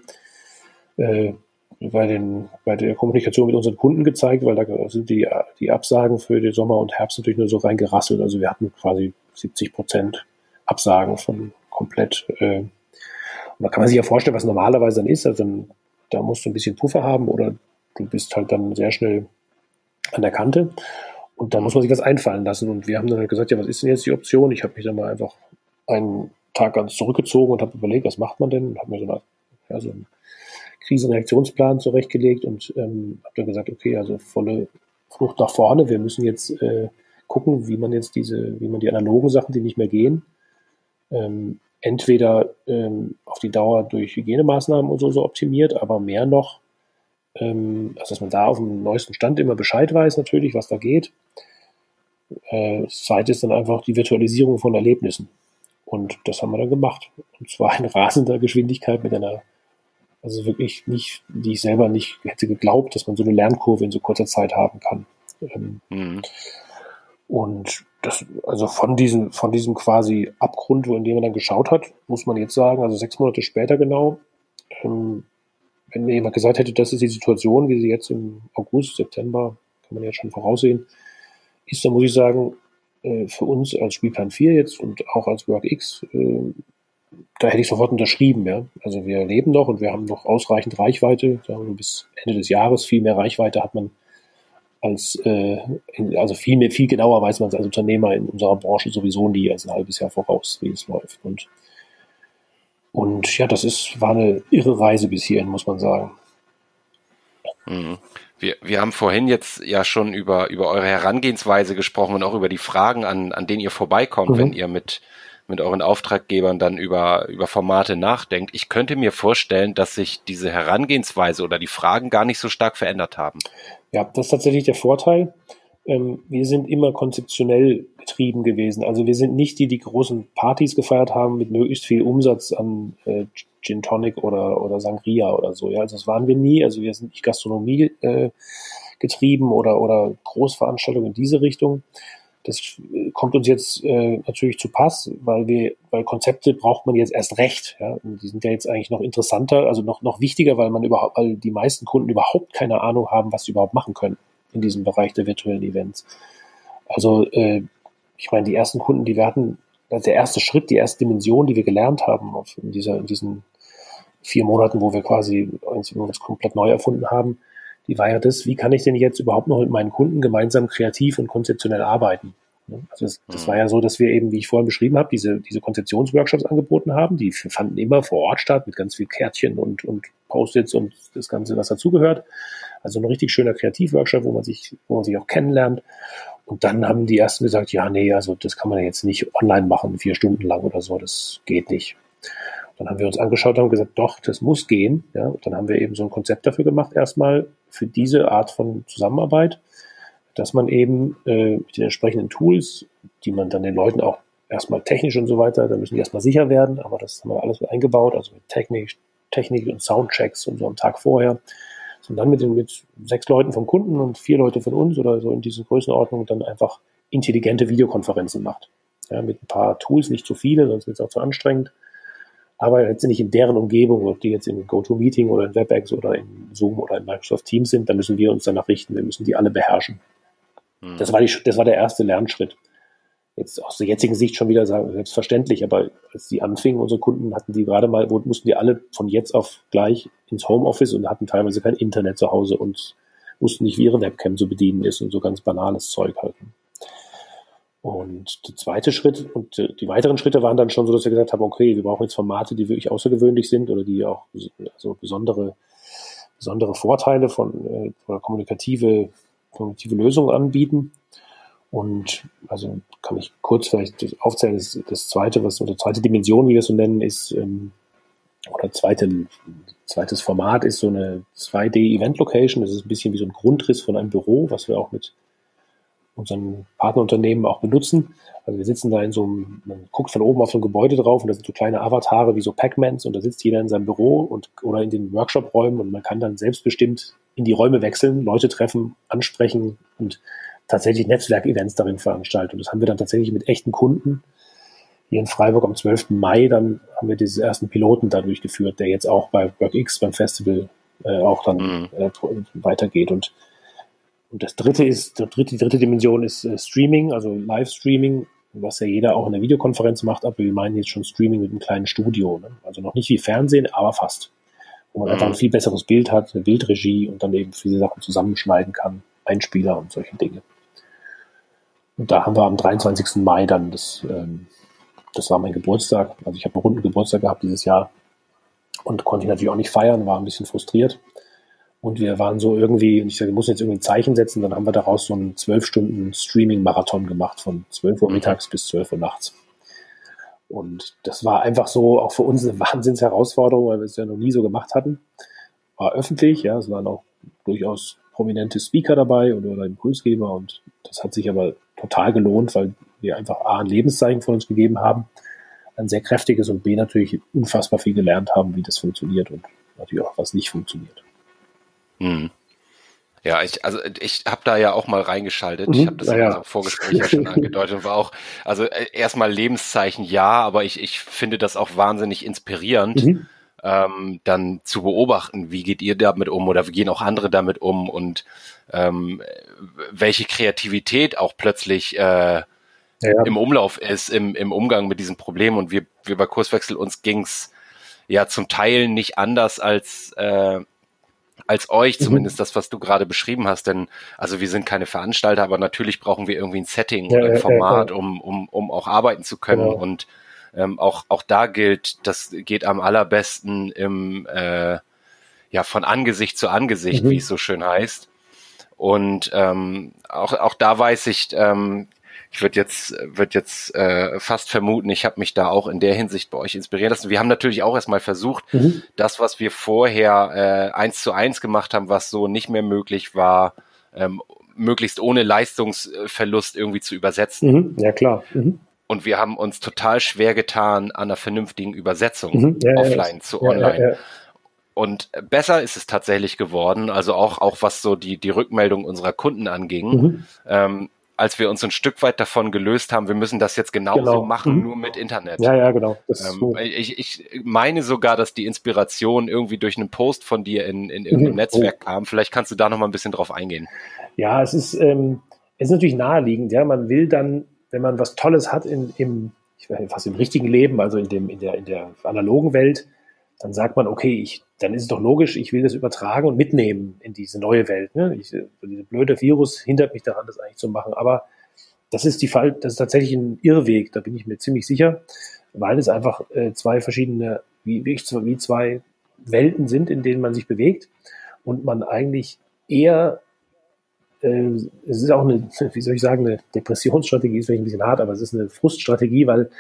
äh, bei, den, bei der Kommunikation mit unseren Kunden gezeigt, weil da sind die, die Absagen für den Sommer und Herbst natürlich nur so reingerasselt. Also wir hatten quasi 70 Prozent Absagen von komplett. Äh, und da kann man sich ja vorstellen, was normalerweise dann ist. Also dann, da musst du ein bisschen Puffer haben oder du bist halt dann sehr schnell an der Kante. Und da muss man sich was einfallen lassen. Und wir haben dann halt gesagt, ja, was ist denn jetzt die Option? Ich habe mich dann mal einfach einen Tag ganz zurückgezogen und habe überlegt, was macht man denn? Und habe mir so, eine, ja, so einen Krisenreaktionsplan zurechtgelegt und ähm, habe dann gesagt, okay, also volle Flucht nach vorne. Wir müssen jetzt äh, gucken, wie man jetzt diese, wie man die analogen Sachen, die nicht mehr gehen, ähm, entweder ähm, auf die Dauer durch Hygienemaßnahmen und so, so optimiert, aber mehr noch ähm, also dass man da auf dem neuesten Stand immer Bescheid weiß natürlich, was da geht. Äh, das zweite ist dann einfach die Virtualisierung von Erlebnissen. Und das haben wir dann gemacht. Und zwar in rasender Geschwindigkeit mit einer, also wirklich nicht, die ich selber nicht hätte geglaubt, dass man so eine Lernkurve in so kurzer Zeit haben kann. Ähm, mhm. Und das, also von diesem, von diesem quasi Abgrund, wo in dem man dann geschaut hat, muss man jetzt sagen, also sechs Monate später genau, ähm, wenn mir jemand gesagt hätte, das ist die Situation, wie sie jetzt im August, September, kann man ja schon voraussehen, ist, dann muss ich sagen, äh, für uns als Spielplan 4 jetzt und auch als WorkX, äh, da hätte ich sofort unterschrieben, ja. Also wir leben noch und wir haben noch ausreichend Reichweite, sagen wir bis Ende des Jahres. Viel mehr Reichweite hat man als, äh, also viel mehr, viel genauer weiß man es als Unternehmer in unserer Branche sowieso nie als ein halbes Jahr voraus, wie es läuft. Und und ja, das ist, war eine irre Reise bis hierhin, muss man sagen. Mhm. Wir, wir haben vorhin jetzt ja schon über, über eure Herangehensweise gesprochen und auch über die Fragen, an, an denen ihr vorbeikommt, mhm. wenn ihr mit, mit euren Auftraggebern dann über, über Formate nachdenkt. Ich könnte mir vorstellen, dass sich diese Herangehensweise oder die Fragen gar nicht so stark verändert haben. Ja, das ist tatsächlich der Vorteil ähm, wir sind immer konzeptionell getrieben gewesen. Also wir sind nicht die, die großen Partys gefeiert haben mit möglichst viel Umsatz an äh, Gin Tonic oder, oder Sangria oder so. Ja, also das waren wir nie. Also wir sind nicht Gastronomie äh, getrieben oder, oder Großveranstaltungen in diese Richtung. Das äh, kommt uns jetzt äh, natürlich zu Pass, weil wir, weil Konzepte braucht man jetzt erst recht. Ja? Und die sind ja jetzt eigentlich noch interessanter, also noch, noch wichtiger, weil man überhaupt, weil die meisten Kunden überhaupt keine Ahnung haben, was sie überhaupt machen können in diesem Bereich der virtuellen Events. Also äh, ich meine, die ersten Kunden, die wir hatten, also der erste Schritt, die erste Dimension, die wir gelernt haben auf, in, dieser, in diesen vier Monaten, wo wir quasi uns, uns komplett neu erfunden haben, die war ja das, wie kann ich denn jetzt überhaupt noch mit meinen Kunden gemeinsam kreativ und konzeptionell arbeiten? Also das, das war ja so, dass wir eben, wie ich vorhin beschrieben habe, diese, diese Konzeptionsworkshops angeboten haben. Die fanden immer vor Ort statt mit ganz viel Kärtchen und, und Post-its und das Ganze, was dazugehört. Also ein richtig schöner Kreativworkshop, wo man sich, wo man sich auch kennenlernt. Und dann haben die ersten gesagt, ja, nee, also das kann man jetzt nicht online machen, vier Stunden lang oder so, das geht nicht. Dann haben wir uns angeschaut und haben gesagt, doch, das muss gehen. Ja, und dann haben wir eben so ein Konzept dafür gemacht, erstmal für diese Art von Zusammenarbeit, dass man eben äh, mit den entsprechenden Tools, die man dann den Leuten auch erstmal technisch und so weiter, da müssen die erstmal sicher werden, aber das haben wir alles eingebaut, also mit Technik, Technik und Soundchecks und so am Tag vorher, und dann mit, den, mit sechs Leuten vom Kunden und vier Leute von uns oder so in dieser Größenordnung dann einfach intelligente Videokonferenzen macht. Ja, mit ein paar Tools, nicht zu viele, sonst wird es auch zu anstrengend. Aber letztendlich in deren Umgebung, ob die jetzt in GoToMeeting oder in WebEx oder in Zoom oder in Microsoft Teams sind, da müssen wir uns danach richten. Wir müssen die alle beherrschen. Mhm. Das, war die, das war der erste Lernschritt jetzt aus der jetzigen Sicht schon wieder sagen, selbstverständlich, aber als die anfingen, unsere Kunden hatten die gerade mal, mussten die alle von jetzt auf gleich ins Homeoffice und hatten teilweise kein Internet zu Hause und wussten nicht, wie ihre Webcam zu bedienen ist und so ganz banales Zeug halten. Und der zweite Schritt und die weiteren Schritte waren dann schon so, dass wir gesagt haben, okay, wir brauchen jetzt Formate, die wirklich außergewöhnlich sind oder die auch also besondere, besondere Vorteile von äh, oder kommunikative, kommunikative Lösungen anbieten. Und also kann ich kurz vielleicht aufzählen, das, das zweite, was oder zweite Dimension, wie wir es so nennen, ist ähm, oder zweite, zweites Format ist so eine 2D-Event-Location. Das ist ein bisschen wie so ein Grundriss von einem Büro, was wir auch mit unseren Partnerunternehmen auch benutzen. Also wir sitzen da in so einem, man guckt von oben auf so ein Gebäude drauf und da sind so kleine Avatare wie so Pac-Mans und da sitzt jeder in seinem Büro und oder in den Workshop-Räumen und man kann dann selbstbestimmt in die Räume wechseln, Leute treffen, ansprechen und tatsächlich Netzwerkevents darin veranstalten. Und das haben wir dann tatsächlich mit echten Kunden. Hier in Freiburg am 12. Mai, dann haben wir diesen ersten Piloten da durchgeführt, der jetzt auch bei WorkX beim Festival äh, auch dann mhm. äh, weitergeht. Und und das dritte ist, die dritte, die dritte Dimension ist äh, Streaming, also Live-Streaming, was ja jeder auch in der Videokonferenz macht, aber wir meinen jetzt schon Streaming mit einem kleinen Studio. Ne? Also noch nicht wie Fernsehen, aber fast. Wo man mhm. einfach ein viel besseres Bild hat, eine Bildregie und dann eben viele Sachen zusammenschneiden kann, Einspieler und solche Dinge. Und da haben wir am 23. Mai dann das, ähm, das war mein Geburtstag. Also ich habe einen runden Geburtstag gehabt dieses Jahr und konnte ich natürlich auch nicht feiern, war ein bisschen frustriert. Und wir waren so irgendwie, und ich sage, wir müssen jetzt irgendwie ein Zeichen setzen, dann haben wir daraus so einen zwölf Stunden Streaming-Marathon gemacht, von 12 Uhr mhm. mittags bis 12 Uhr nachts. Und das war einfach so auch für uns eine Wahnsinnsherausforderung, weil wir es ja noch nie so gemacht hatten. War öffentlich, ja, es waren auch durchaus prominente Speaker dabei oder, oder Impulsgeber und das hat sich aber total gelohnt, weil wir einfach A, ein Lebenszeichen von uns gegeben haben, ein sehr kräftiges und B, natürlich unfassbar viel gelernt haben, wie das funktioniert und natürlich auch, was nicht funktioniert. Hm. Ja, ich, also ich habe da ja auch mal reingeschaltet. Mhm, ich habe das ja, unserem Vorgespräch ja schon angedeutet und war auch, also äh, erstmal Lebenszeichen ja, aber ich, ich finde das auch wahnsinnig inspirierend, mhm. Ähm, dann zu beobachten, wie geht ihr damit um oder wie gehen auch andere damit um und ähm, welche Kreativität auch plötzlich äh, ja. im Umlauf ist, im, im Umgang mit diesem Problem. Und wir, wir bei Kurswechsel uns ging's ja zum Teil nicht anders als äh, als euch, mhm. zumindest das, was du gerade beschrieben hast. Denn also wir sind keine Veranstalter, aber natürlich brauchen wir irgendwie ein Setting ja, oder ein Format, ja, um, um, um auch arbeiten zu können. Genau. Und ähm, auch, auch da gilt, das geht am allerbesten im äh, ja von Angesicht zu Angesicht, mhm. wie es so schön heißt. Und ähm, auch, auch da weiß ich, ähm, ich würde jetzt, würd jetzt äh, fast vermuten, ich habe mich da auch in der Hinsicht bei euch inspirieren lassen. Wir haben natürlich auch erstmal versucht, mhm. das, was wir vorher äh, eins zu eins gemacht haben, was so nicht mehr möglich war, ähm, möglichst ohne Leistungsverlust irgendwie zu übersetzen. Mhm. Ja, klar. Mhm. Und wir haben uns total schwer getan an einer vernünftigen Übersetzung mhm. ja, offline ja, zu online. Ja, und besser ist es tatsächlich geworden, also auch, auch was so die, die Rückmeldung unserer Kunden anging. Mhm. Ähm, als wir uns ein Stück weit davon gelöst haben, wir müssen das jetzt genauso genau. machen, mhm. nur mit Internet. Ja, ja, genau. Ähm, ich, ich meine sogar, dass die Inspiration irgendwie durch einen Post von dir in, in irgendeinem mhm. Netzwerk oh. kam. Vielleicht kannst du da noch mal ein bisschen drauf eingehen. Ja, es ist, ähm, es ist natürlich naheliegend. Ja, man will dann, wenn man was Tolles hat in, im, ich weiß, fast im richtigen Leben, also in dem, in der, in der analogen Welt, dann sagt man, okay, ich, dann ist es doch logisch, ich will das übertragen und mitnehmen in diese neue Welt. Ne? Ich, dieser blöde Virus hindert mich daran, das eigentlich zu machen. Aber das ist die Fall, das ist tatsächlich ein Irrweg, da bin ich mir ziemlich sicher, weil es einfach äh, zwei verschiedene, wie, wie zwei Welten sind, in denen man sich bewegt und man eigentlich eher äh, es ist auch eine, wie soll ich sagen, eine Depressionsstrategie, ist vielleicht ein bisschen hart, aber es ist eine Fruststrategie, weil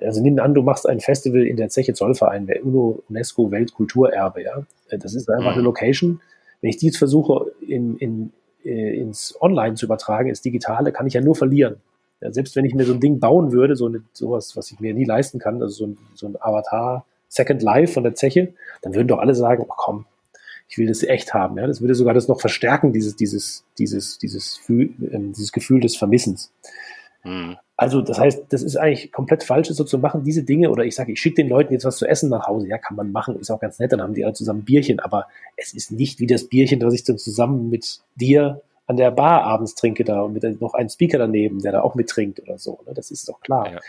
also nimm an, du machst ein Festival in der Zeche Zollverein, der UNO UNESCO Weltkulturerbe, ja. Das ist einfach eine mhm. Location. Wenn ich die jetzt versuche, in, in, äh, ins Online zu übertragen, ins Digitale, kann ich ja nur verlieren. Ja, selbst wenn ich mir so ein Ding bauen würde, so eine, sowas, was ich mir nie leisten kann, also so ein, so ein Avatar Second Life von der Zeche, dann würden doch alle sagen, oh komm, ich will das echt haben. Ja? Das würde sogar das noch verstärken, dieses, dieses, dieses, dieses, Gefühl, äh, dieses Gefühl des Vermissens. Mhm. Also das heißt, das ist eigentlich komplett falsch, so zu machen, diese Dinge. Oder ich sage, ich schicke den Leuten jetzt was zu essen nach Hause. Ja, kann man machen, ist auch ganz nett, dann haben die alle zusammen Bierchen. Aber es ist nicht wie das Bierchen, das ich dann zusammen mit dir an der Bar abends trinke da und mit noch einem Speaker daneben, der da auch mittrinkt oder so. Ne? Das ist doch klar. Ja.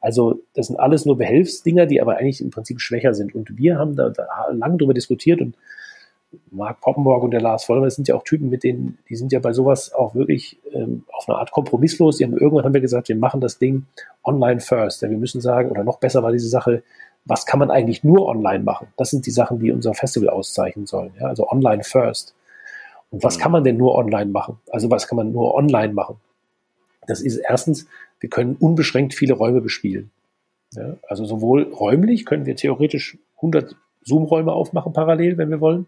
Also das sind alles nur Behelfsdinger, die aber eigentlich im Prinzip schwächer sind. Und wir haben da, da lange darüber diskutiert und Mark Poppenborg und der Lars Vollmer, sind ja auch Typen, mit denen, die sind ja bei sowas auch wirklich ähm, auf eine Art kompromisslos. Die haben, irgendwann haben wir gesagt, wir machen das Ding online first. Ja, wir müssen sagen, oder noch besser war diese Sache, was kann man eigentlich nur online machen? Das sind die Sachen, die unser Festival auszeichnen sollen. Ja? Also online first. Und was mhm. kann man denn nur online machen? Also was kann man nur online machen? Das ist erstens, wir können unbeschränkt viele Räume bespielen. Ja? Also sowohl räumlich können wir theoretisch 100 Zoom-Räume aufmachen parallel, wenn wir wollen.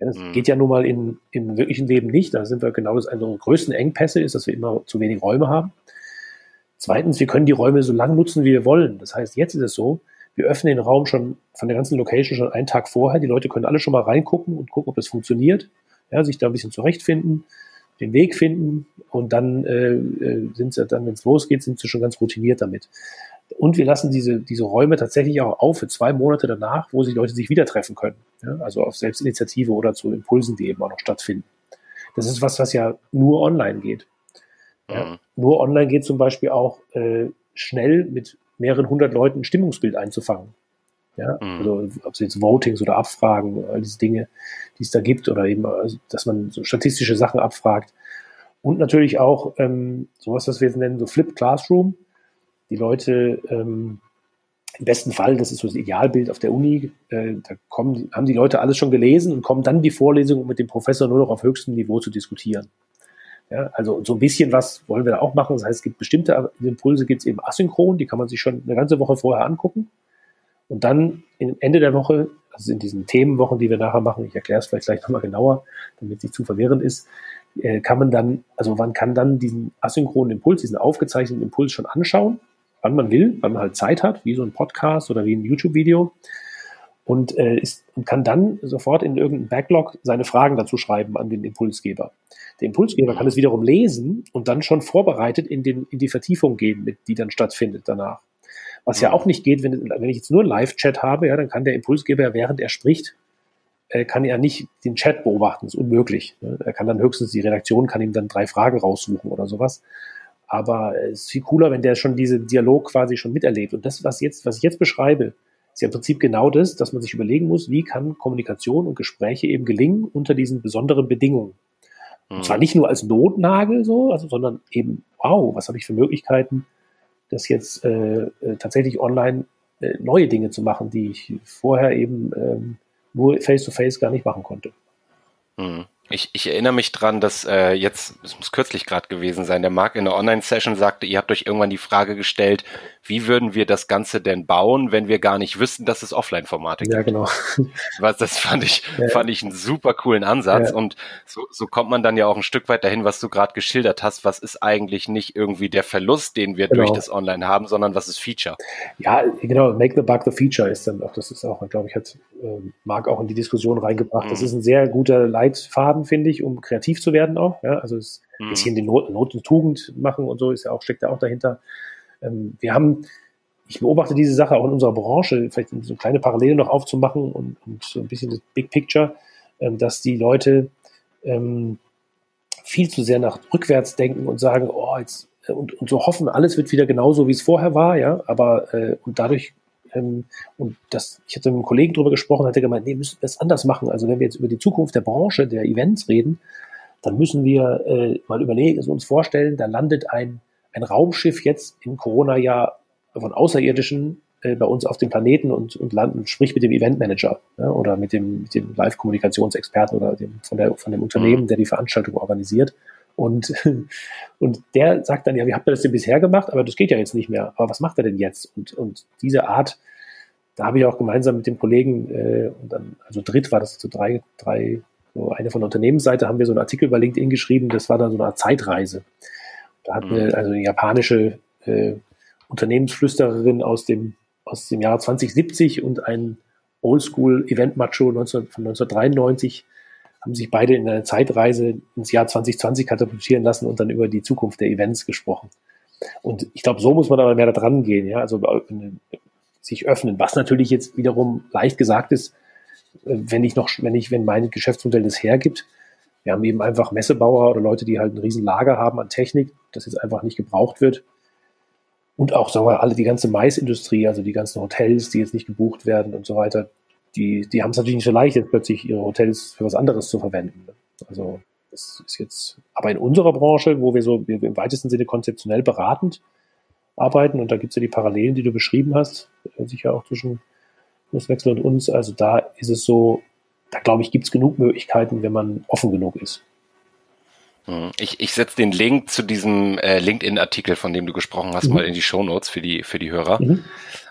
Ja, das mhm. geht ja nun mal in, im wirklichen Leben nicht. Da sind wir genau das, eine unserer größten Engpässe ist, dass wir immer zu wenig Räume haben. Zweitens, wir können die Räume so lang nutzen, wie wir wollen. Das heißt, jetzt ist es so, wir öffnen den Raum schon von der ganzen Location schon einen Tag vorher. Die Leute können alle schon mal reingucken und gucken, ob das funktioniert. Ja, sich da ein bisschen zurechtfinden, den Weg finden und dann äh, äh sind sie dann, wenn es losgeht, sind sie schon ganz routiniert damit. Und wir lassen diese, diese Räume tatsächlich auch auf für zwei Monate danach, wo sich Leute sich wieder treffen können. Ja, also auf Selbstinitiative oder zu Impulsen, die eben auch noch stattfinden. Das ist was, was ja nur online geht. Ja, mhm. Nur online geht zum Beispiel auch äh, schnell mit mehreren hundert Leuten ein Stimmungsbild einzufangen. Ja, mhm. also ob es jetzt Votings oder Abfragen, all diese Dinge, die es da gibt, oder eben, also, dass man so statistische Sachen abfragt. Und natürlich auch ähm, sowas, was wir jetzt nennen, so Flip Classroom. Die Leute, ähm, im besten Fall, das ist so das Idealbild auf der Uni, äh, da kommen, haben die Leute alles schon gelesen und kommen dann die Vorlesung, um mit dem Professor nur noch auf höchstem Niveau zu diskutieren. Ja, also so ein bisschen was wollen wir da auch machen. Das heißt, es gibt bestimmte Impulse, gibt es eben asynchron, die kann man sich schon eine ganze Woche vorher angucken. Und dann Ende der Woche, also in diesen Themenwochen, die wir nachher machen, ich erkläre es vielleicht gleich nochmal genauer, damit es nicht zu verwirrend ist, äh, kann man dann, also man kann dann diesen asynchronen Impuls, diesen aufgezeichneten Impuls schon anschauen, wann man will, wann man halt Zeit hat, wie so ein Podcast oder wie ein YouTube-Video und, äh, ist, und kann dann sofort in irgendeinen Backlog seine Fragen dazu schreiben an den Impulsgeber. Der Impulsgeber kann es wiederum lesen und dann schon vorbereitet in, den, in die Vertiefung gehen, mit, die dann stattfindet danach. Was ja auch nicht geht, wenn, wenn ich jetzt nur Live-Chat habe, ja, dann kann der Impulsgeber, während er spricht, äh, kann er nicht den Chat beobachten. Das ist unmöglich. Ne? Er kann dann höchstens, die Redaktion kann ihm dann drei Fragen raussuchen oder sowas. Aber es ist viel cooler, wenn der schon diesen Dialog quasi schon miterlebt. Und das, was jetzt, was ich jetzt beschreibe, ist ja im Prinzip genau das, dass man sich überlegen muss, wie kann Kommunikation und Gespräche eben gelingen unter diesen besonderen Bedingungen. Und zwar mhm. nicht nur als Notnagel so, also, sondern eben, wow, was habe ich für Möglichkeiten, das jetzt äh, äh, tatsächlich online äh, neue Dinge zu machen, die ich vorher eben ähm, nur face-to-face -face gar nicht machen konnte. Mhm. Ich, ich erinnere mich dran, dass äh, jetzt, es muss kürzlich gerade gewesen sein, der Marc in der Online-Session sagte, ihr habt euch irgendwann die Frage gestellt, wie würden wir das Ganze denn bauen, wenn wir gar nicht wüssten, dass es Offline-Formate gibt? Ja, genau. Was, das fand ich, ja. fand ich einen super coolen Ansatz. Ja. Und so, so kommt man dann ja auch ein Stück weit dahin, was du gerade geschildert hast. Was ist eigentlich nicht irgendwie der Verlust, den wir genau. durch das Online haben, sondern was ist Feature? Ja, genau. Make the bug the feature ist dann auch, das ist auch, glaube ich, hat äh, Marc auch in die Diskussion reingebracht. Mhm. Das ist ein sehr guter Leitfaden haben, finde ich, um kreativ zu werden auch. Ja, also es ein mhm. bisschen die Not, Not und Tugend machen und so ist ja auch, steckt ja auch dahinter. Ähm, wir haben, ich beobachte diese Sache auch in unserer Branche, vielleicht so kleine Parallele noch aufzumachen und, und so ein bisschen das Big Picture, ähm, dass die Leute ähm, viel zu sehr nach rückwärts denken und sagen, oh, jetzt äh, und, und so hoffen, alles wird wieder genauso, wie es vorher war, ja, aber äh, und dadurch ähm, und das, ich hatte mit einem Kollegen drüber gesprochen, hat er gemeint, nee, müssen wir es anders machen. Also wenn wir jetzt über die Zukunft der Branche, der Events reden, dann müssen wir äh, mal überlegen, also uns vorstellen, da landet ein, ein Raumschiff jetzt im Corona-Jahr von Außerirdischen äh, bei uns auf dem Planeten und, und landen, sprich mit dem Eventmanager ja, oder mit dem, mit dem Live-Kommunikationsexperten oder dem, von, der, von dem Unternehmen, der die Veranstaltung organisiert. Und, und der sagt dann, ja, wie habt ihr das denn bisher gemacht? Aber das geht ja jetzt nicht mehr. Aber was macht er denn jetzt? Und, und diese Art, da habe ich auch gemeinsam mit dem Kollegen, äh, und dann, also dritt war das so drei, drei, so eine von der Unternehmensseite, haben wir so einen Artikel bei LinkedIn geschrieben, das war dann so eine Art Zeitreise. Da hat eine, mhm. also eine japanische äh, Unternehmensflüstererin aus dem, aus dem Jahr 2070 und ein Oldschool-Event-Macho von 1993 haben sich beide in einer Zeitreise ins Jahr 2020 katapultieren lassen und dann über die Zukunft der Events gesprochen. Und ich glaube, so muss man aber mehr da dran gehen, ja, also äh, sich öffnen, was natürlich jetzt wiederum leicht gesagt ist, äh, wenn ich noch, wenn ich, wenn mein Geschäftsmodell das hergibt. Wir haben eben einfach Messebauer oder Leute, die halt ein riesen Lager haben an Technik, das jetzt einfach nicht gebraucht wird. Und auch, sagen wir, alle die ganze Maisindustrie, also die ganzen Hotels, die jetzt nicht gebucht werden und so weiter, die, die haben es natürlich nicht so leicht, jetzt plötzlich ihre Hotels für was anderes zu verwenden. Ne? Also das ist jetzt, aber in unserer Branche, wo wir so wir im weitesten Sinne konzeptionell beratend arbeiten, und da gibt es ja die Parallelen, die du beschrieben hast, äh, sicher auch zwischen Kurswechsel und uns, also da ist es so, da glaube ich, gibt es genug Möglichkeiten, wenn man offen genug ist. Hm. Ich, ich setze den Link zu diesem äh, LinkedIn-Artikel, von dem du gesprochen hast, mhm. mal in die Show Notes für die für die Hörer. Mhm.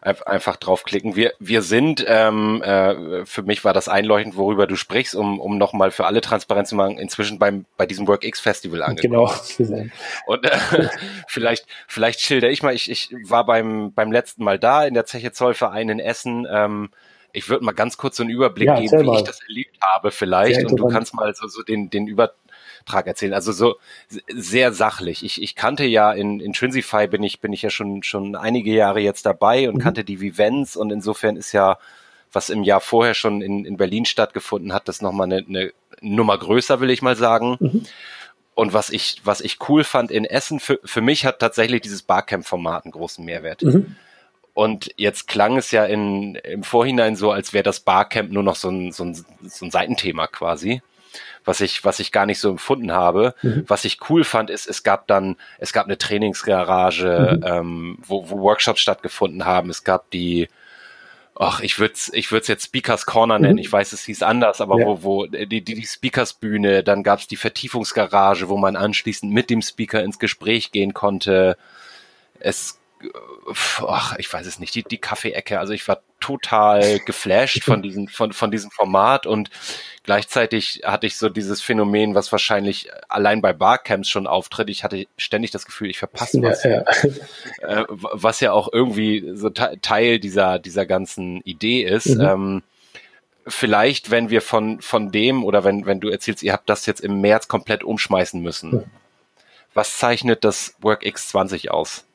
einfach draufklicken. Wir wir sind ähm, äh, für mich war das einleuchtend, worüber du sprichst, um um nochmal für alle Transparenz zu machen. Inzwischen beim bei diesem WorkX Festival angekommen. Genau. Und äh, vielleicht vielleicht schilder ich mal. Ich ich war beim beim letzten Mal da in der Zeche Zollverein in Essen. Ähm, ich würde mal ganz kurz so einen Überblick ja, geben, wie ich das erlebt habe vielleicht. Und du kannst mal so, so den, den Über, Beitrag erzählen. Also so sehr sachlich. Ich, ich kannte ja in, in Trinsify bin ich, bin ich ja schon, schon einige Jahre jetzt dabei und mhm. kannte die Vivens und insofern ist ja, was im Jahr vorher schon in, in Berlin stattgefunden hat, das nochmal eine, eine Nummer größer, will ich mal sagen. Mhm. Und was ich, was ich cool fand in Essen, für, für mich hat tatsächlich dieses Barcamp-Format einen großen Mehrwert. Mhm. Und jetzt klang es ja in, im Vorhinein so, als wäre das Barcamp nur noch so ein, so ein, so ein Seitenthema quasi was ich, was ich gar nicht so empfunden habe. Mhm. Was ich cool fand, ist, es gab dann, es gab eine Trainingsgarage, mhm. ähm, wo, wo Workshops stattgefunden haben. Es gab die, ach, ich würde es ich würd's jetzt Speakers Corner nennen. Mhm. Ich weiß, es hieß anders, aber ja. wo, wo die, die, die Speakers Bühne, dann gab es die Vertiefungsgarage, wo man anschließend mit dem Speaker ins Gespräch gehen konnte. Es ach, ich weiß es nicht, die, die Kaffeeecke. Also ich war total geflasht von diesem, von, von diesem Format und gleichzeitig hatte ich so dieses Phänomen, was wahrscheinlich allein bei Barcamps schon auftritt. Ich hatte ständig das Gefühl, ich verpasse was. Ja, ja. Äh, was ja auch irgendwie so Teil dieser, dieser ganzen Idee ist. Mhm. Ähm, vielleicht, wenn wir von, von dem oder wenn, wenn du erzählst, ihr habt das jetzt im März komplett umschmeißen müssen. Mhm. Was zeichnet das WorkX 20 aus?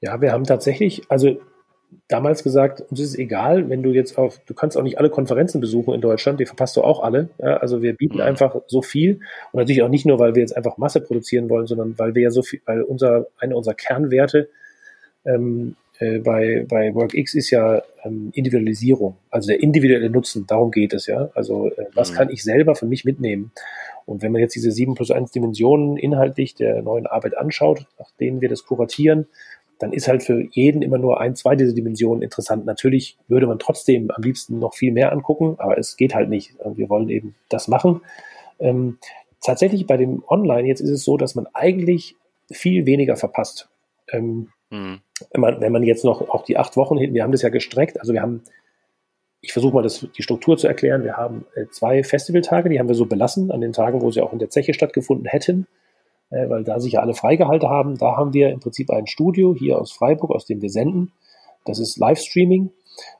Ja, wir haben tatsächlich, also damals gesagt, uns ist es egal, wenn du jetzt auf, du kannst auch nicht alle Konferenzen besuchen in Deutschland, die verpasst du auch alle. Ja, also wir bieten einfach so viel und natürlich auch nicht nur, weil wir jetzt einfach Masse produzieren wollen, sondern weil wir ja so viel, weil unser, eine unserer Kernwerte ähm, äh, bei, bei WorkX ist ja ähm, Individualisierung, also der individuelle Nutzen, darum geht es ja. Also äh, was mhm. kann ich selber für mich mitnehmen? Und wenn man jetzt diese 7 plus 1 Dimensionen inhaltlich der neuen Arbeit anschaut, nach denen wir das kuratieren, dann ist halt für jeden immer nur ein, zwei dieser Dimensionen interessant. Natürlich würde man trotzdem am liebsten noch viel mehr angucken, aber es geht halt nicht. Wir wollen eben das machen. Ähm, tatsächlich bei dem Online jetzt ist es so, dass man eigentlich viel weniger verpasst. Ähm, mhm. wenn, man, wenn man jetzt noch auch die acht Wochen hin, wir haben das ja gestreckt, also wir haben, ich versuche mal das, die Struktur zu erklären, wir haben äh, zwei Festivaltage, die haben wir so belassen, an den Tagen, wo sie auch in der Zeche stattgefunden hätten äh, weil da sich ja alle freigehalten haben. Da haben wir im Prinzip ein Studio hier aus Freiburg, aus dem wir senden. Das ist Livestreaming.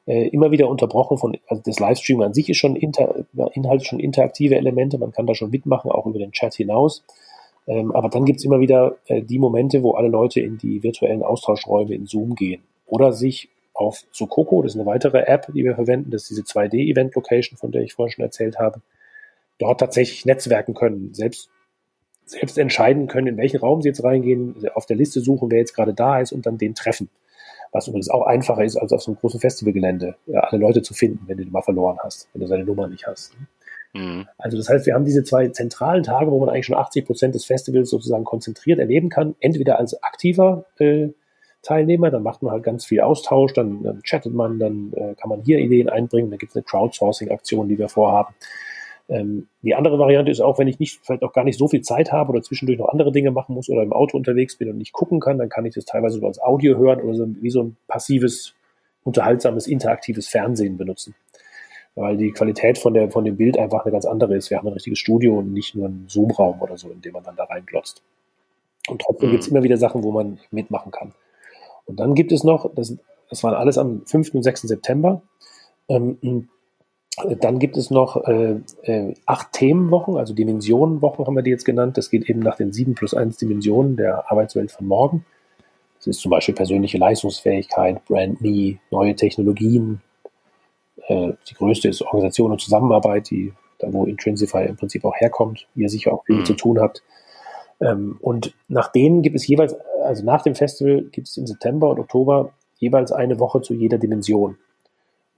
Äh, immer wieder unterbrochen von, also das Livestreaming an sich ist schon inter, Inhalt schon interaktive Elemente, man kann da schon mitmachen, auch über den Chat hinaus. Ähm, aber dann gibt's immer wieder äh, die Momente, wo alle Leute in die virtuellen Austauschräume in Zoom gehen oder sich auf Sokoko, das ist eine weitere App, die wir verwenden, das ist diese 2D-Event-Location, von der ich vorhin schon erzählt habe, dort tatsächlich netzwerken können. Selbst selbst entscheiden können, in welchen Raum sie jetzt reingehen, auf der Liste suchen, wer jetzt gerade da ist und dann den treffen. Was übrigens auch einfacher ist, als auf so einem großen Festivalgelände, ja, alle Leute zu finden, wenn du die mal verloren hast, wenn du seine Nummer nicht hast. Mhm. Also das heißt, wir haben diese zwei zentralen Tage, wo man eigentlich schon 80 Prozent des Festivals sozusagen konzentriert erleben kann. Entweder als aktiver äh, Teilnehmer, dann macht man halt ganz viel Austausch, dann, dann chattet man, dann äh, kann man hier Ideen einbringen, dann gibt es eine Crowdsourcing-Aktion, die wir vorhaben. Ähm, die andere Variante ist auch, wenn ich nicht, vielleicht auch gar nicht so viel Zeit habe oder zwischendurch noch andere Dinge machen muss oder im Auto unterwegs bin und nicht gucken kann, dann kann ich das teilweise nur als Audio hören oder so, wie so ein passives, unterhaltsames, interaktives Fernsehen benutzen. Weil die Qualität von, der, von dem Bild einfach eine ganz andere ist. Wir haben ein richtiges Studio und nicht nur einen Zoom-Raum oder so, in dem man dann da reinglotzt. Und trotzdem mhm. gibt es immer wieder Sachen, wo man mitmachen kann. Und dann gibt es noch, das, das waren alles am 5. und 6. September, ähm, dann gibt es noch äh, äh, acht Themenwochen, also Dimensionenwochen haben wir die jetzt genannt. Das geht eben nach den sieben plus eins Dimensionen der Arbeitswelt von morgen. Das ist zum Beispiel persönliche Leistungsfähigkeit, Brand Me, neue Technologien. Äh, die größte ist Organisation und Zusammenarbeit, die da wo Intrinsify im Prinzip auch herkommt, ihr sicher auch viel mhm. zu tun habt. Ähm, und nach denen gibt es jeweils, also nach dem Festival gibt es im September und Oktober jeweils eine Woche zu jeder Dimension.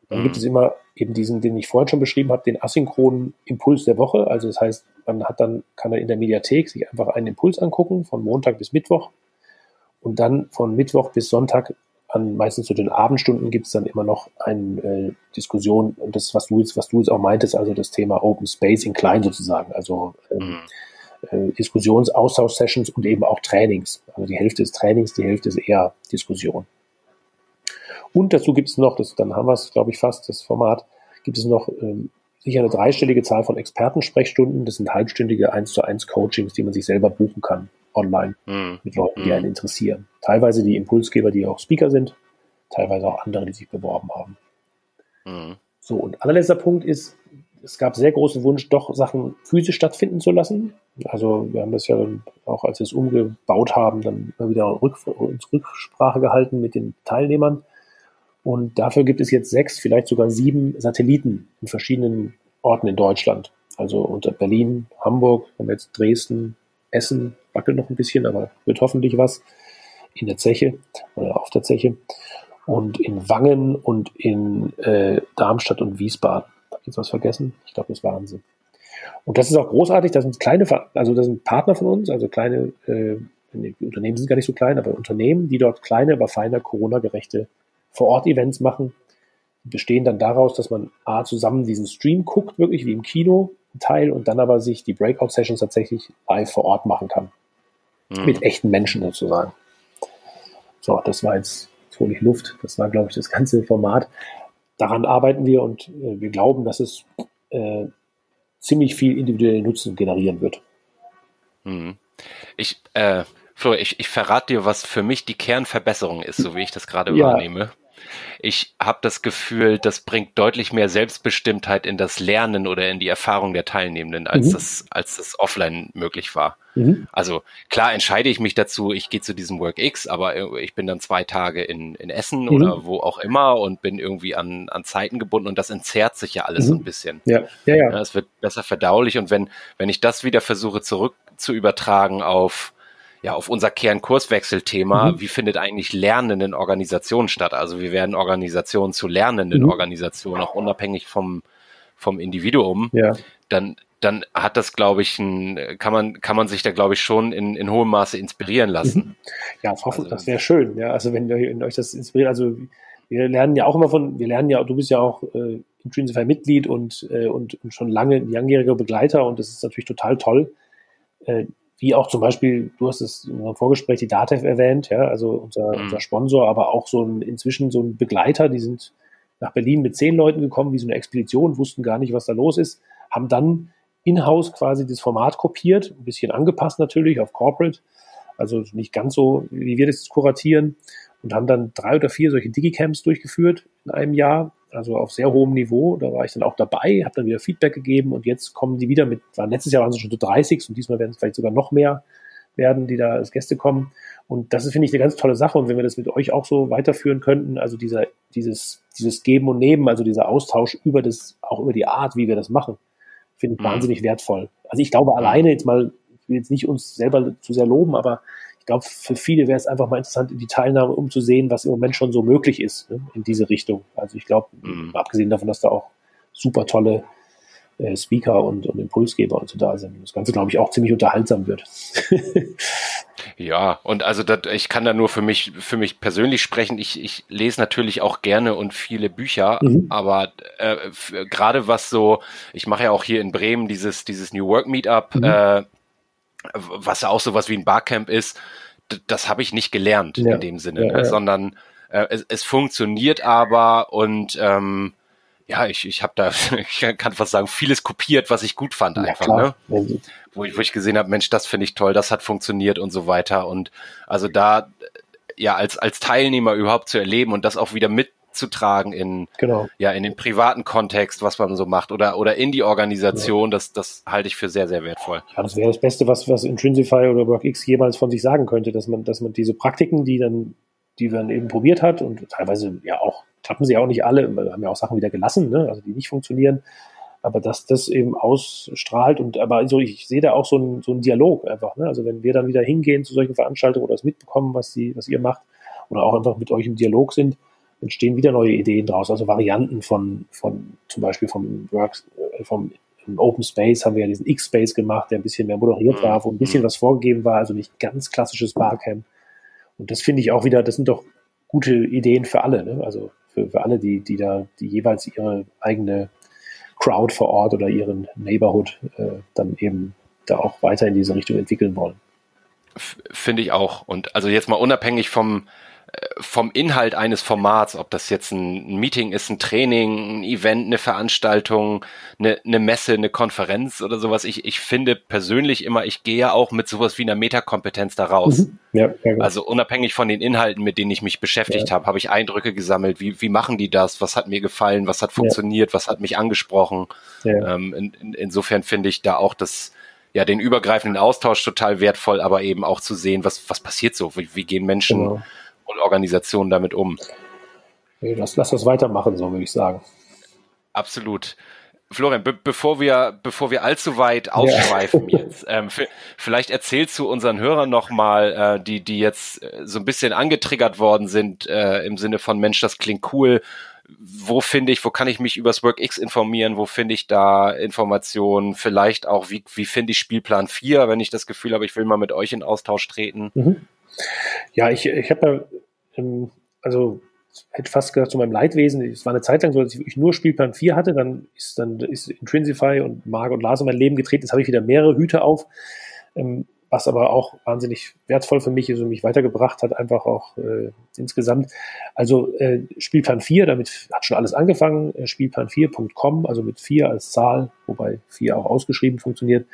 Dann mhm. gibt es immer eben diesen, den ich vorhin schon beschrieben habe, den asynchronen Impuls der Woche. Also das heißt, man hat dann, kann er in der Mediathek sich einfach einen Impuls angucken, von Montag bis Mittwoch. Und dann von Mittwoch bis Sonntag an meistens zu den Abendstunden gibt es dann immer noch eine äh, Diskussion und das, was du jetzt, was du jetzt auch meintest, also das Thema Open Space in klein sozusagen, also ähm, mhm. äh, Diskussions-, Austausch-Sessions und eben auch Trainings. Also die Hälfte ist Trainings, die Hälfte ist eher Diskussion. Und dazu gibt es noch, das, dann haben wir es, glaube ich, fast, das Format, gibt es noch ähm, sicher eine dreistellige Zahl von Expertensprechstunden. Das sind halbstündige 1 zu 1 Coachings, die man sich selber buchen kann, online, mhm. mit Leuten, die hm. einen interessieren. Teilweise die Impulsgeber, die auch Speaker sind, teilweise auch andere, die sich beworben haben. Mhm. So, und allerletzter Punkt ist, es gab sehr großen Wunsch, doch Sachen physisch stattfinden zu lassen. Also wir haben das ja auch, als wir es umgebaut haben, dann immer wieder Rück, Rücksprache gehalten mit den Teilnehmern. Und dafür gibt es jetzt sechs, vielleicht sogar sieben Satelliten in verschiedenen Orten in Deutschland. Also unter Berlin, Hamburg, haben jetzt Dresden, Essen, wackelt noch ein bisschen, aber wird hoffentlich was in der Zeche oder auf der Zeche. Und in Wangen und in äh, Darmstadt und Wiesbaden. Jetzt was vergessen? Ich glaube, das waren sie. Und das ist auch großartig. Das sind kleine, also das sind Partner von uns, also kleine, äh, Unternehmen sind gar nicht so klein, aber Unternehmen, die dort kleine, aber feiner Corona-gerechte vor-Ort-Events machen. Die bestehen dann daraus, dass man A, zusammen diesen Stream guckt, wirklich wie im Kino, Teil, und dann aber sich die Breakout-Sessions tatsächlich live vor Ort machen kann. Mhm. Mit echten Menschen sozusagen. So, das war jetzt, jetzt hole ich Luft. Das war, glaube ich, das ganze Format. Daran arbeiten wir und äh, wir glauben, dass es äh, ziemlich viel individuellen Nutzen generieren wird. Mhm. Ich, äh, Flo, ich, ich verrate dir, was für mich die Kernverbesserung ist, so wie ich das gerade ja. wahrnehme. Ich habe das Gefühl, das bringt deutlich mehr Selbstbestimmtheit in das Lernen oder in die Erfahrung der Teilnehmenden, als, mhm. das, als das offline möglich war. Mhm. Also klar entscheide ich mich dazu, ich gehe zu diesem WorkX, aber ich bin dann zwei Tage in, in Essen mhm. oder wo auch immer und bin irgendwie an, an Zeiten gebunden und das entzerrt sich ja alles mhm. so ein bisschen. Ja, ja, ja. Es wird besser verdaulich und wenn, wenn ich das wieder versuche zurück zu übertragen auf ja, auf unser Kernkurswechselthema, mhm. wie findet eigentlich Lernen in Organisationen statt? Also wie werden Organisationen zu lernenden mhm. Organisationen, auch unabhängig vom, vom Individuum, ja. dann, dann hat das, glaube ich, ein, kann man, kann man sich da, glaube ich, schon in, in hohem Maße inspirieren lassen. Mhm. Ja, das, also, das wäre schön, ja. Also wenn, wenn euch das inspiriert, also wir lernen ja auch immer von, wir lernen ja, du bist ja auch äh, Intrinsify Mitglied und, äh, und, und schon lange langjähriger Begleiter und das ist natürlich total toll. Äh, wie auch zum Beispiel, du hast es in unserem Vorgespräch die Datev erwähnt, ja, also unser, mhm. unser Sponsor, aber auch so ein, inzwischen so ein Begleiter, die sind nach Berlin mit zehn Leuten gekommen, wie so eine Expedition, wussten gar nicht, was da los ist, haben dann in-house quasi das Format kopiert, ein bisschen angepasst natürlich auf Corporate, also nicht ganz so, wie wir das kuratieren und haben dann drei oder vier solche Digicamps durchgeführt in einem Jahr also auf sehr hohem Niveau. Da war ich dann auch dabei, habe dann wieder Feedback gegeben und jetzt kommen die wieder mit, waren letztes Jahr waren sie schon so 30 und diesmal werden es vielleicht sogar noch mehr werden, die da als Gäste kommen. Und das ist, finde ich, eine ganz tolle Sache. Und wenn wir das mit euch auch so weiterführen könnten, also dieser, dieses, dieses Geben und Nehmen, also dieser Austausch über das, auch über die Art, wie wir das machen, finde ich mhm. wahnsinnig wertvoll. Also ich glaube alleine jetzt mal, ich will jetzt nicht uns selber zu sehr loben, aber ich glaube, für viele wäre es einfach mal interessant, in die Teilnahme umzusehen, was im Moment schon so möglich ist ne, in diese Richtung. Also ich glaube, mhm. abgesehen davon, dass da auch super tolle äh, Speaker und, und Impulsgeber und so da sind, das Ganze, glaube ich, auch ziemlich unterhaltsam wird. ja, und also dat, ich kann da nur für mich, für mich persönlich sprechen. Ich, ich lese natürlich auch gerne und viele Bücher, mhm. aber äh, gerade was so, ich mache ja auch hier in Bremen dieses, dieses New Work Meetup, mhm. äh, was ja auch sowas wie ein Barcamp ist, das habe ich nicht gelernt ja. in dem Sinne, ja, ja. sondern äh, es, es, funktioniert aber und ähm, ja, ich, ich habe da, ich kann fast sagen, vieles kopiert, was ich gut fand einfach, ne? Wo ich, wo ich gesehen habe, Mensch, das finde ich toll, das hat funktioniert und so weiter. Und also da ja als, als Teilnehmer überhaupt zu erleben und das auch wieder mit zu tragen in, genau. ja, in den privaten Kontext, was man so macht oder, oder in die Organisation, ja. das, das halte ich für sehr, sehr wertvoll. Ja, das wäre das Beste, was, was Intrinsify oder WorkX jemals von sich sagen könnte, dass man, dass man diese Praktiken, die dann, die man eben probiert hat und teilweise ja auch, klappen sie auch nicht alle, wir haben ja auch Sachen wieder gelassen, ne, also die nicht funktionieren, aber dass das eben ausstrahlt und aber so, ich sehe da auch so einen so einen Dialog einfach, ne? Also wenn wir dann wieder hingehen zu solchen Veranstaltungen oder es mitbekommen, was sie, was ihr macht, oder auch einfach mit euch im Dialog sind, entstehen wieder neue Ideen draus, also Varianten von, von zum Beispiel vom Works, äh, vom Open Space haben wir ja diesen X-Space gemacht, der ein bisschen mehr moderiert war, wo ein bisschen was vorgegeben war, also nicht ganz klassisches Barcamp. Und das finde ich auch wieder, das sind doch gute Ideen für alle, ne? also für, für alle, die, die da, die jeweils ihre eigene Crowd vor Ort oder ihren Neighborhood äh, dann eben da auch weiter in diese Richtung entwickeln wollen. Finde ich auch. Und also jetzt mal unabhängig vom, vom Inhalt eines Formats, ob das jetzt ein Meeting ist, ein Training, ein Event, eine Veranstaltung, eine, eine Messe, eine Konferenz oder sowas. Ich, ich finde persönlich immer, ich gehe auch mit sowas wie einer Metakompetenz da raus. Mhm. Ja, ja, also unabhängig von den Inhalten, mit denen ich mich beschäftigt ja. habe, habe ich Eindrücke gesammelt. Wie, wie machen die das? Was hat mir gefallen? Was hat funktioniert? Was hat mich angesprochen? Ähm, in, in, insofern finde ich da auch das, ja, den übergreifenden Austausch total wertvoll, aber eben auch zu sehen, was, was passiert so, wie, wie gehen Menschen genau. Und Organisationen damit um. lass, lass das weitermachen, so würde ich sagen. Absolut. Florian, be bevor wir bevor wir allzu weit ausschweifen ja. jetzt, ähm, vielleicht erzählst du unseren Hörern nochmal, äh, die die jetzt äh, so ein bisschen angetriggert worden sind äh, im Sinne von Mensch, das klingt cool wo finde ich, wo kann ich mich übers WorkX informieren, wo finde ich da Informationen, vielleicht auch, wie, wie finde ich Spielplan 4, wenn ich das Gefühl habe, ich will mal mit euch in Austausch treten. Mhm. Ja, ich, ich habe ja, ähm, also hätte fast gesagt, zu meinem Leidwesen, es war eine Zeit lang so, dass ich nur Spielplan 4 hatte, dann ist dann ist Intrinsify und Marc und Lars in mein Leben getreten, jetzt habe ich wieder mehrere Hüte auf. Ähm, was aber auch wahnsinnig wertvoll für mich ist und mich weitergebracht hat, einfach auch äh, insgesamt. Also äh, Spielplan 4, damit hat schon alles angefangen, äh, spielplan4.com, also mit 4 als Zahl, wobei 4 auch ausgeschrieben funktioniert,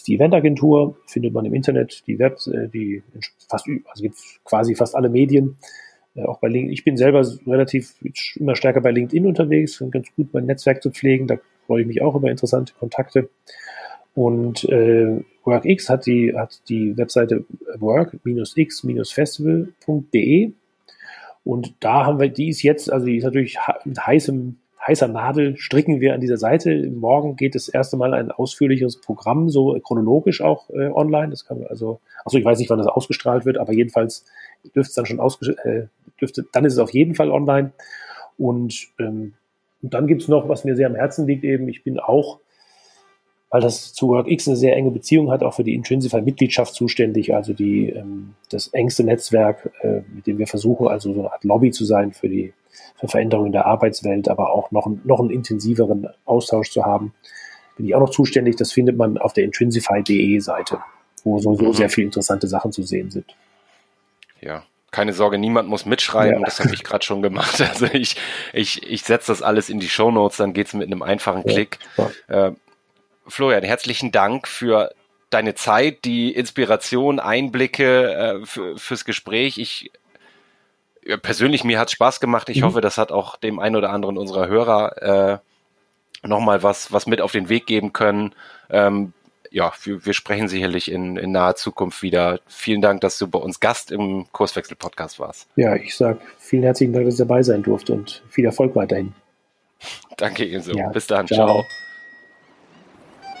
ist die Eventagentur, findet man im Internet, die Web, äh, die fast, also gibt quasi fast alle Medien, äh, auch bei LinkedIn. Ich bin selber relativ immer stärker bei LinkedIn unterwegs und ganz gut mein Netzwerk zu pflegen, da freue ich mich auch über interessante Kontakte. Und äh, WorkX hat die, hat die Webseite work-x-festival.de und da haben wir, die ist jetzt, also die ist natürlich mit heißem, heißer Nadel stricken wir an dieser Seite. Morgen geht das erste Mal ein ausführliches Programm, so chronologisch auch äh, online. Das kann also, also ich weiß nicht, wann das ausgestrahlt wird, aber jedenfalls dürfte es dann schon ausgestrahlt, äh, dürfte, dann ist es auf jeden Fall online. Und, ähm, und dann gibt's noch, was mir sehr am Herzen liegt, eben, ich bin auch weil das zu WorkX eine sehr enge Beziehung hat, auch für die Intrinsify-Mitgliedschaft zuständig, also die, ähm, das engste Netzwerk, äh, mit dem wir versuchen, also so eine Art Lobby zu sein für die für Veränderungen der Arbeitswelt, aber auch noch, noch einen intensiveren Austausch zu haben. Bin ich auch noch zuständig, das findet man auf der intrinsify.de Seite, wo so, so mhm. sehr viele interessante Sachen zu sehen sind. Ja, keine Sorge, niemand muss mitschreiben, ja. das habe ich gerade schon gemacht. Also ich, ich, ich setze das alles in die Show Notes, dann geht's mit einem einfachen ja, Klick. Äh, Florian, herzlichen Dank für deine Zeit, die Inspiration, Einblicke äh, für, fürs Gespräch. Ich ja, persönlich mir hat Spaß gemacht. Ich mhm. hoffe, das hat auch dem einen oder anderen unserer Hörer äh, nochmal was, was mit auf den Weg geben können. Ähm, ja, wir, wir sprechen sicherlich in, in naher Zukunft wieder. Vielen Dank, dass du bei uns Gast im Kurswechsel-Podcast warst. Ja, ich sag vielen herzlichen Dank, dass ich dabei sein durfte und viel Erfolg weiterhin. Danke ebenso. Ja, Bis dann. ciao. ciao.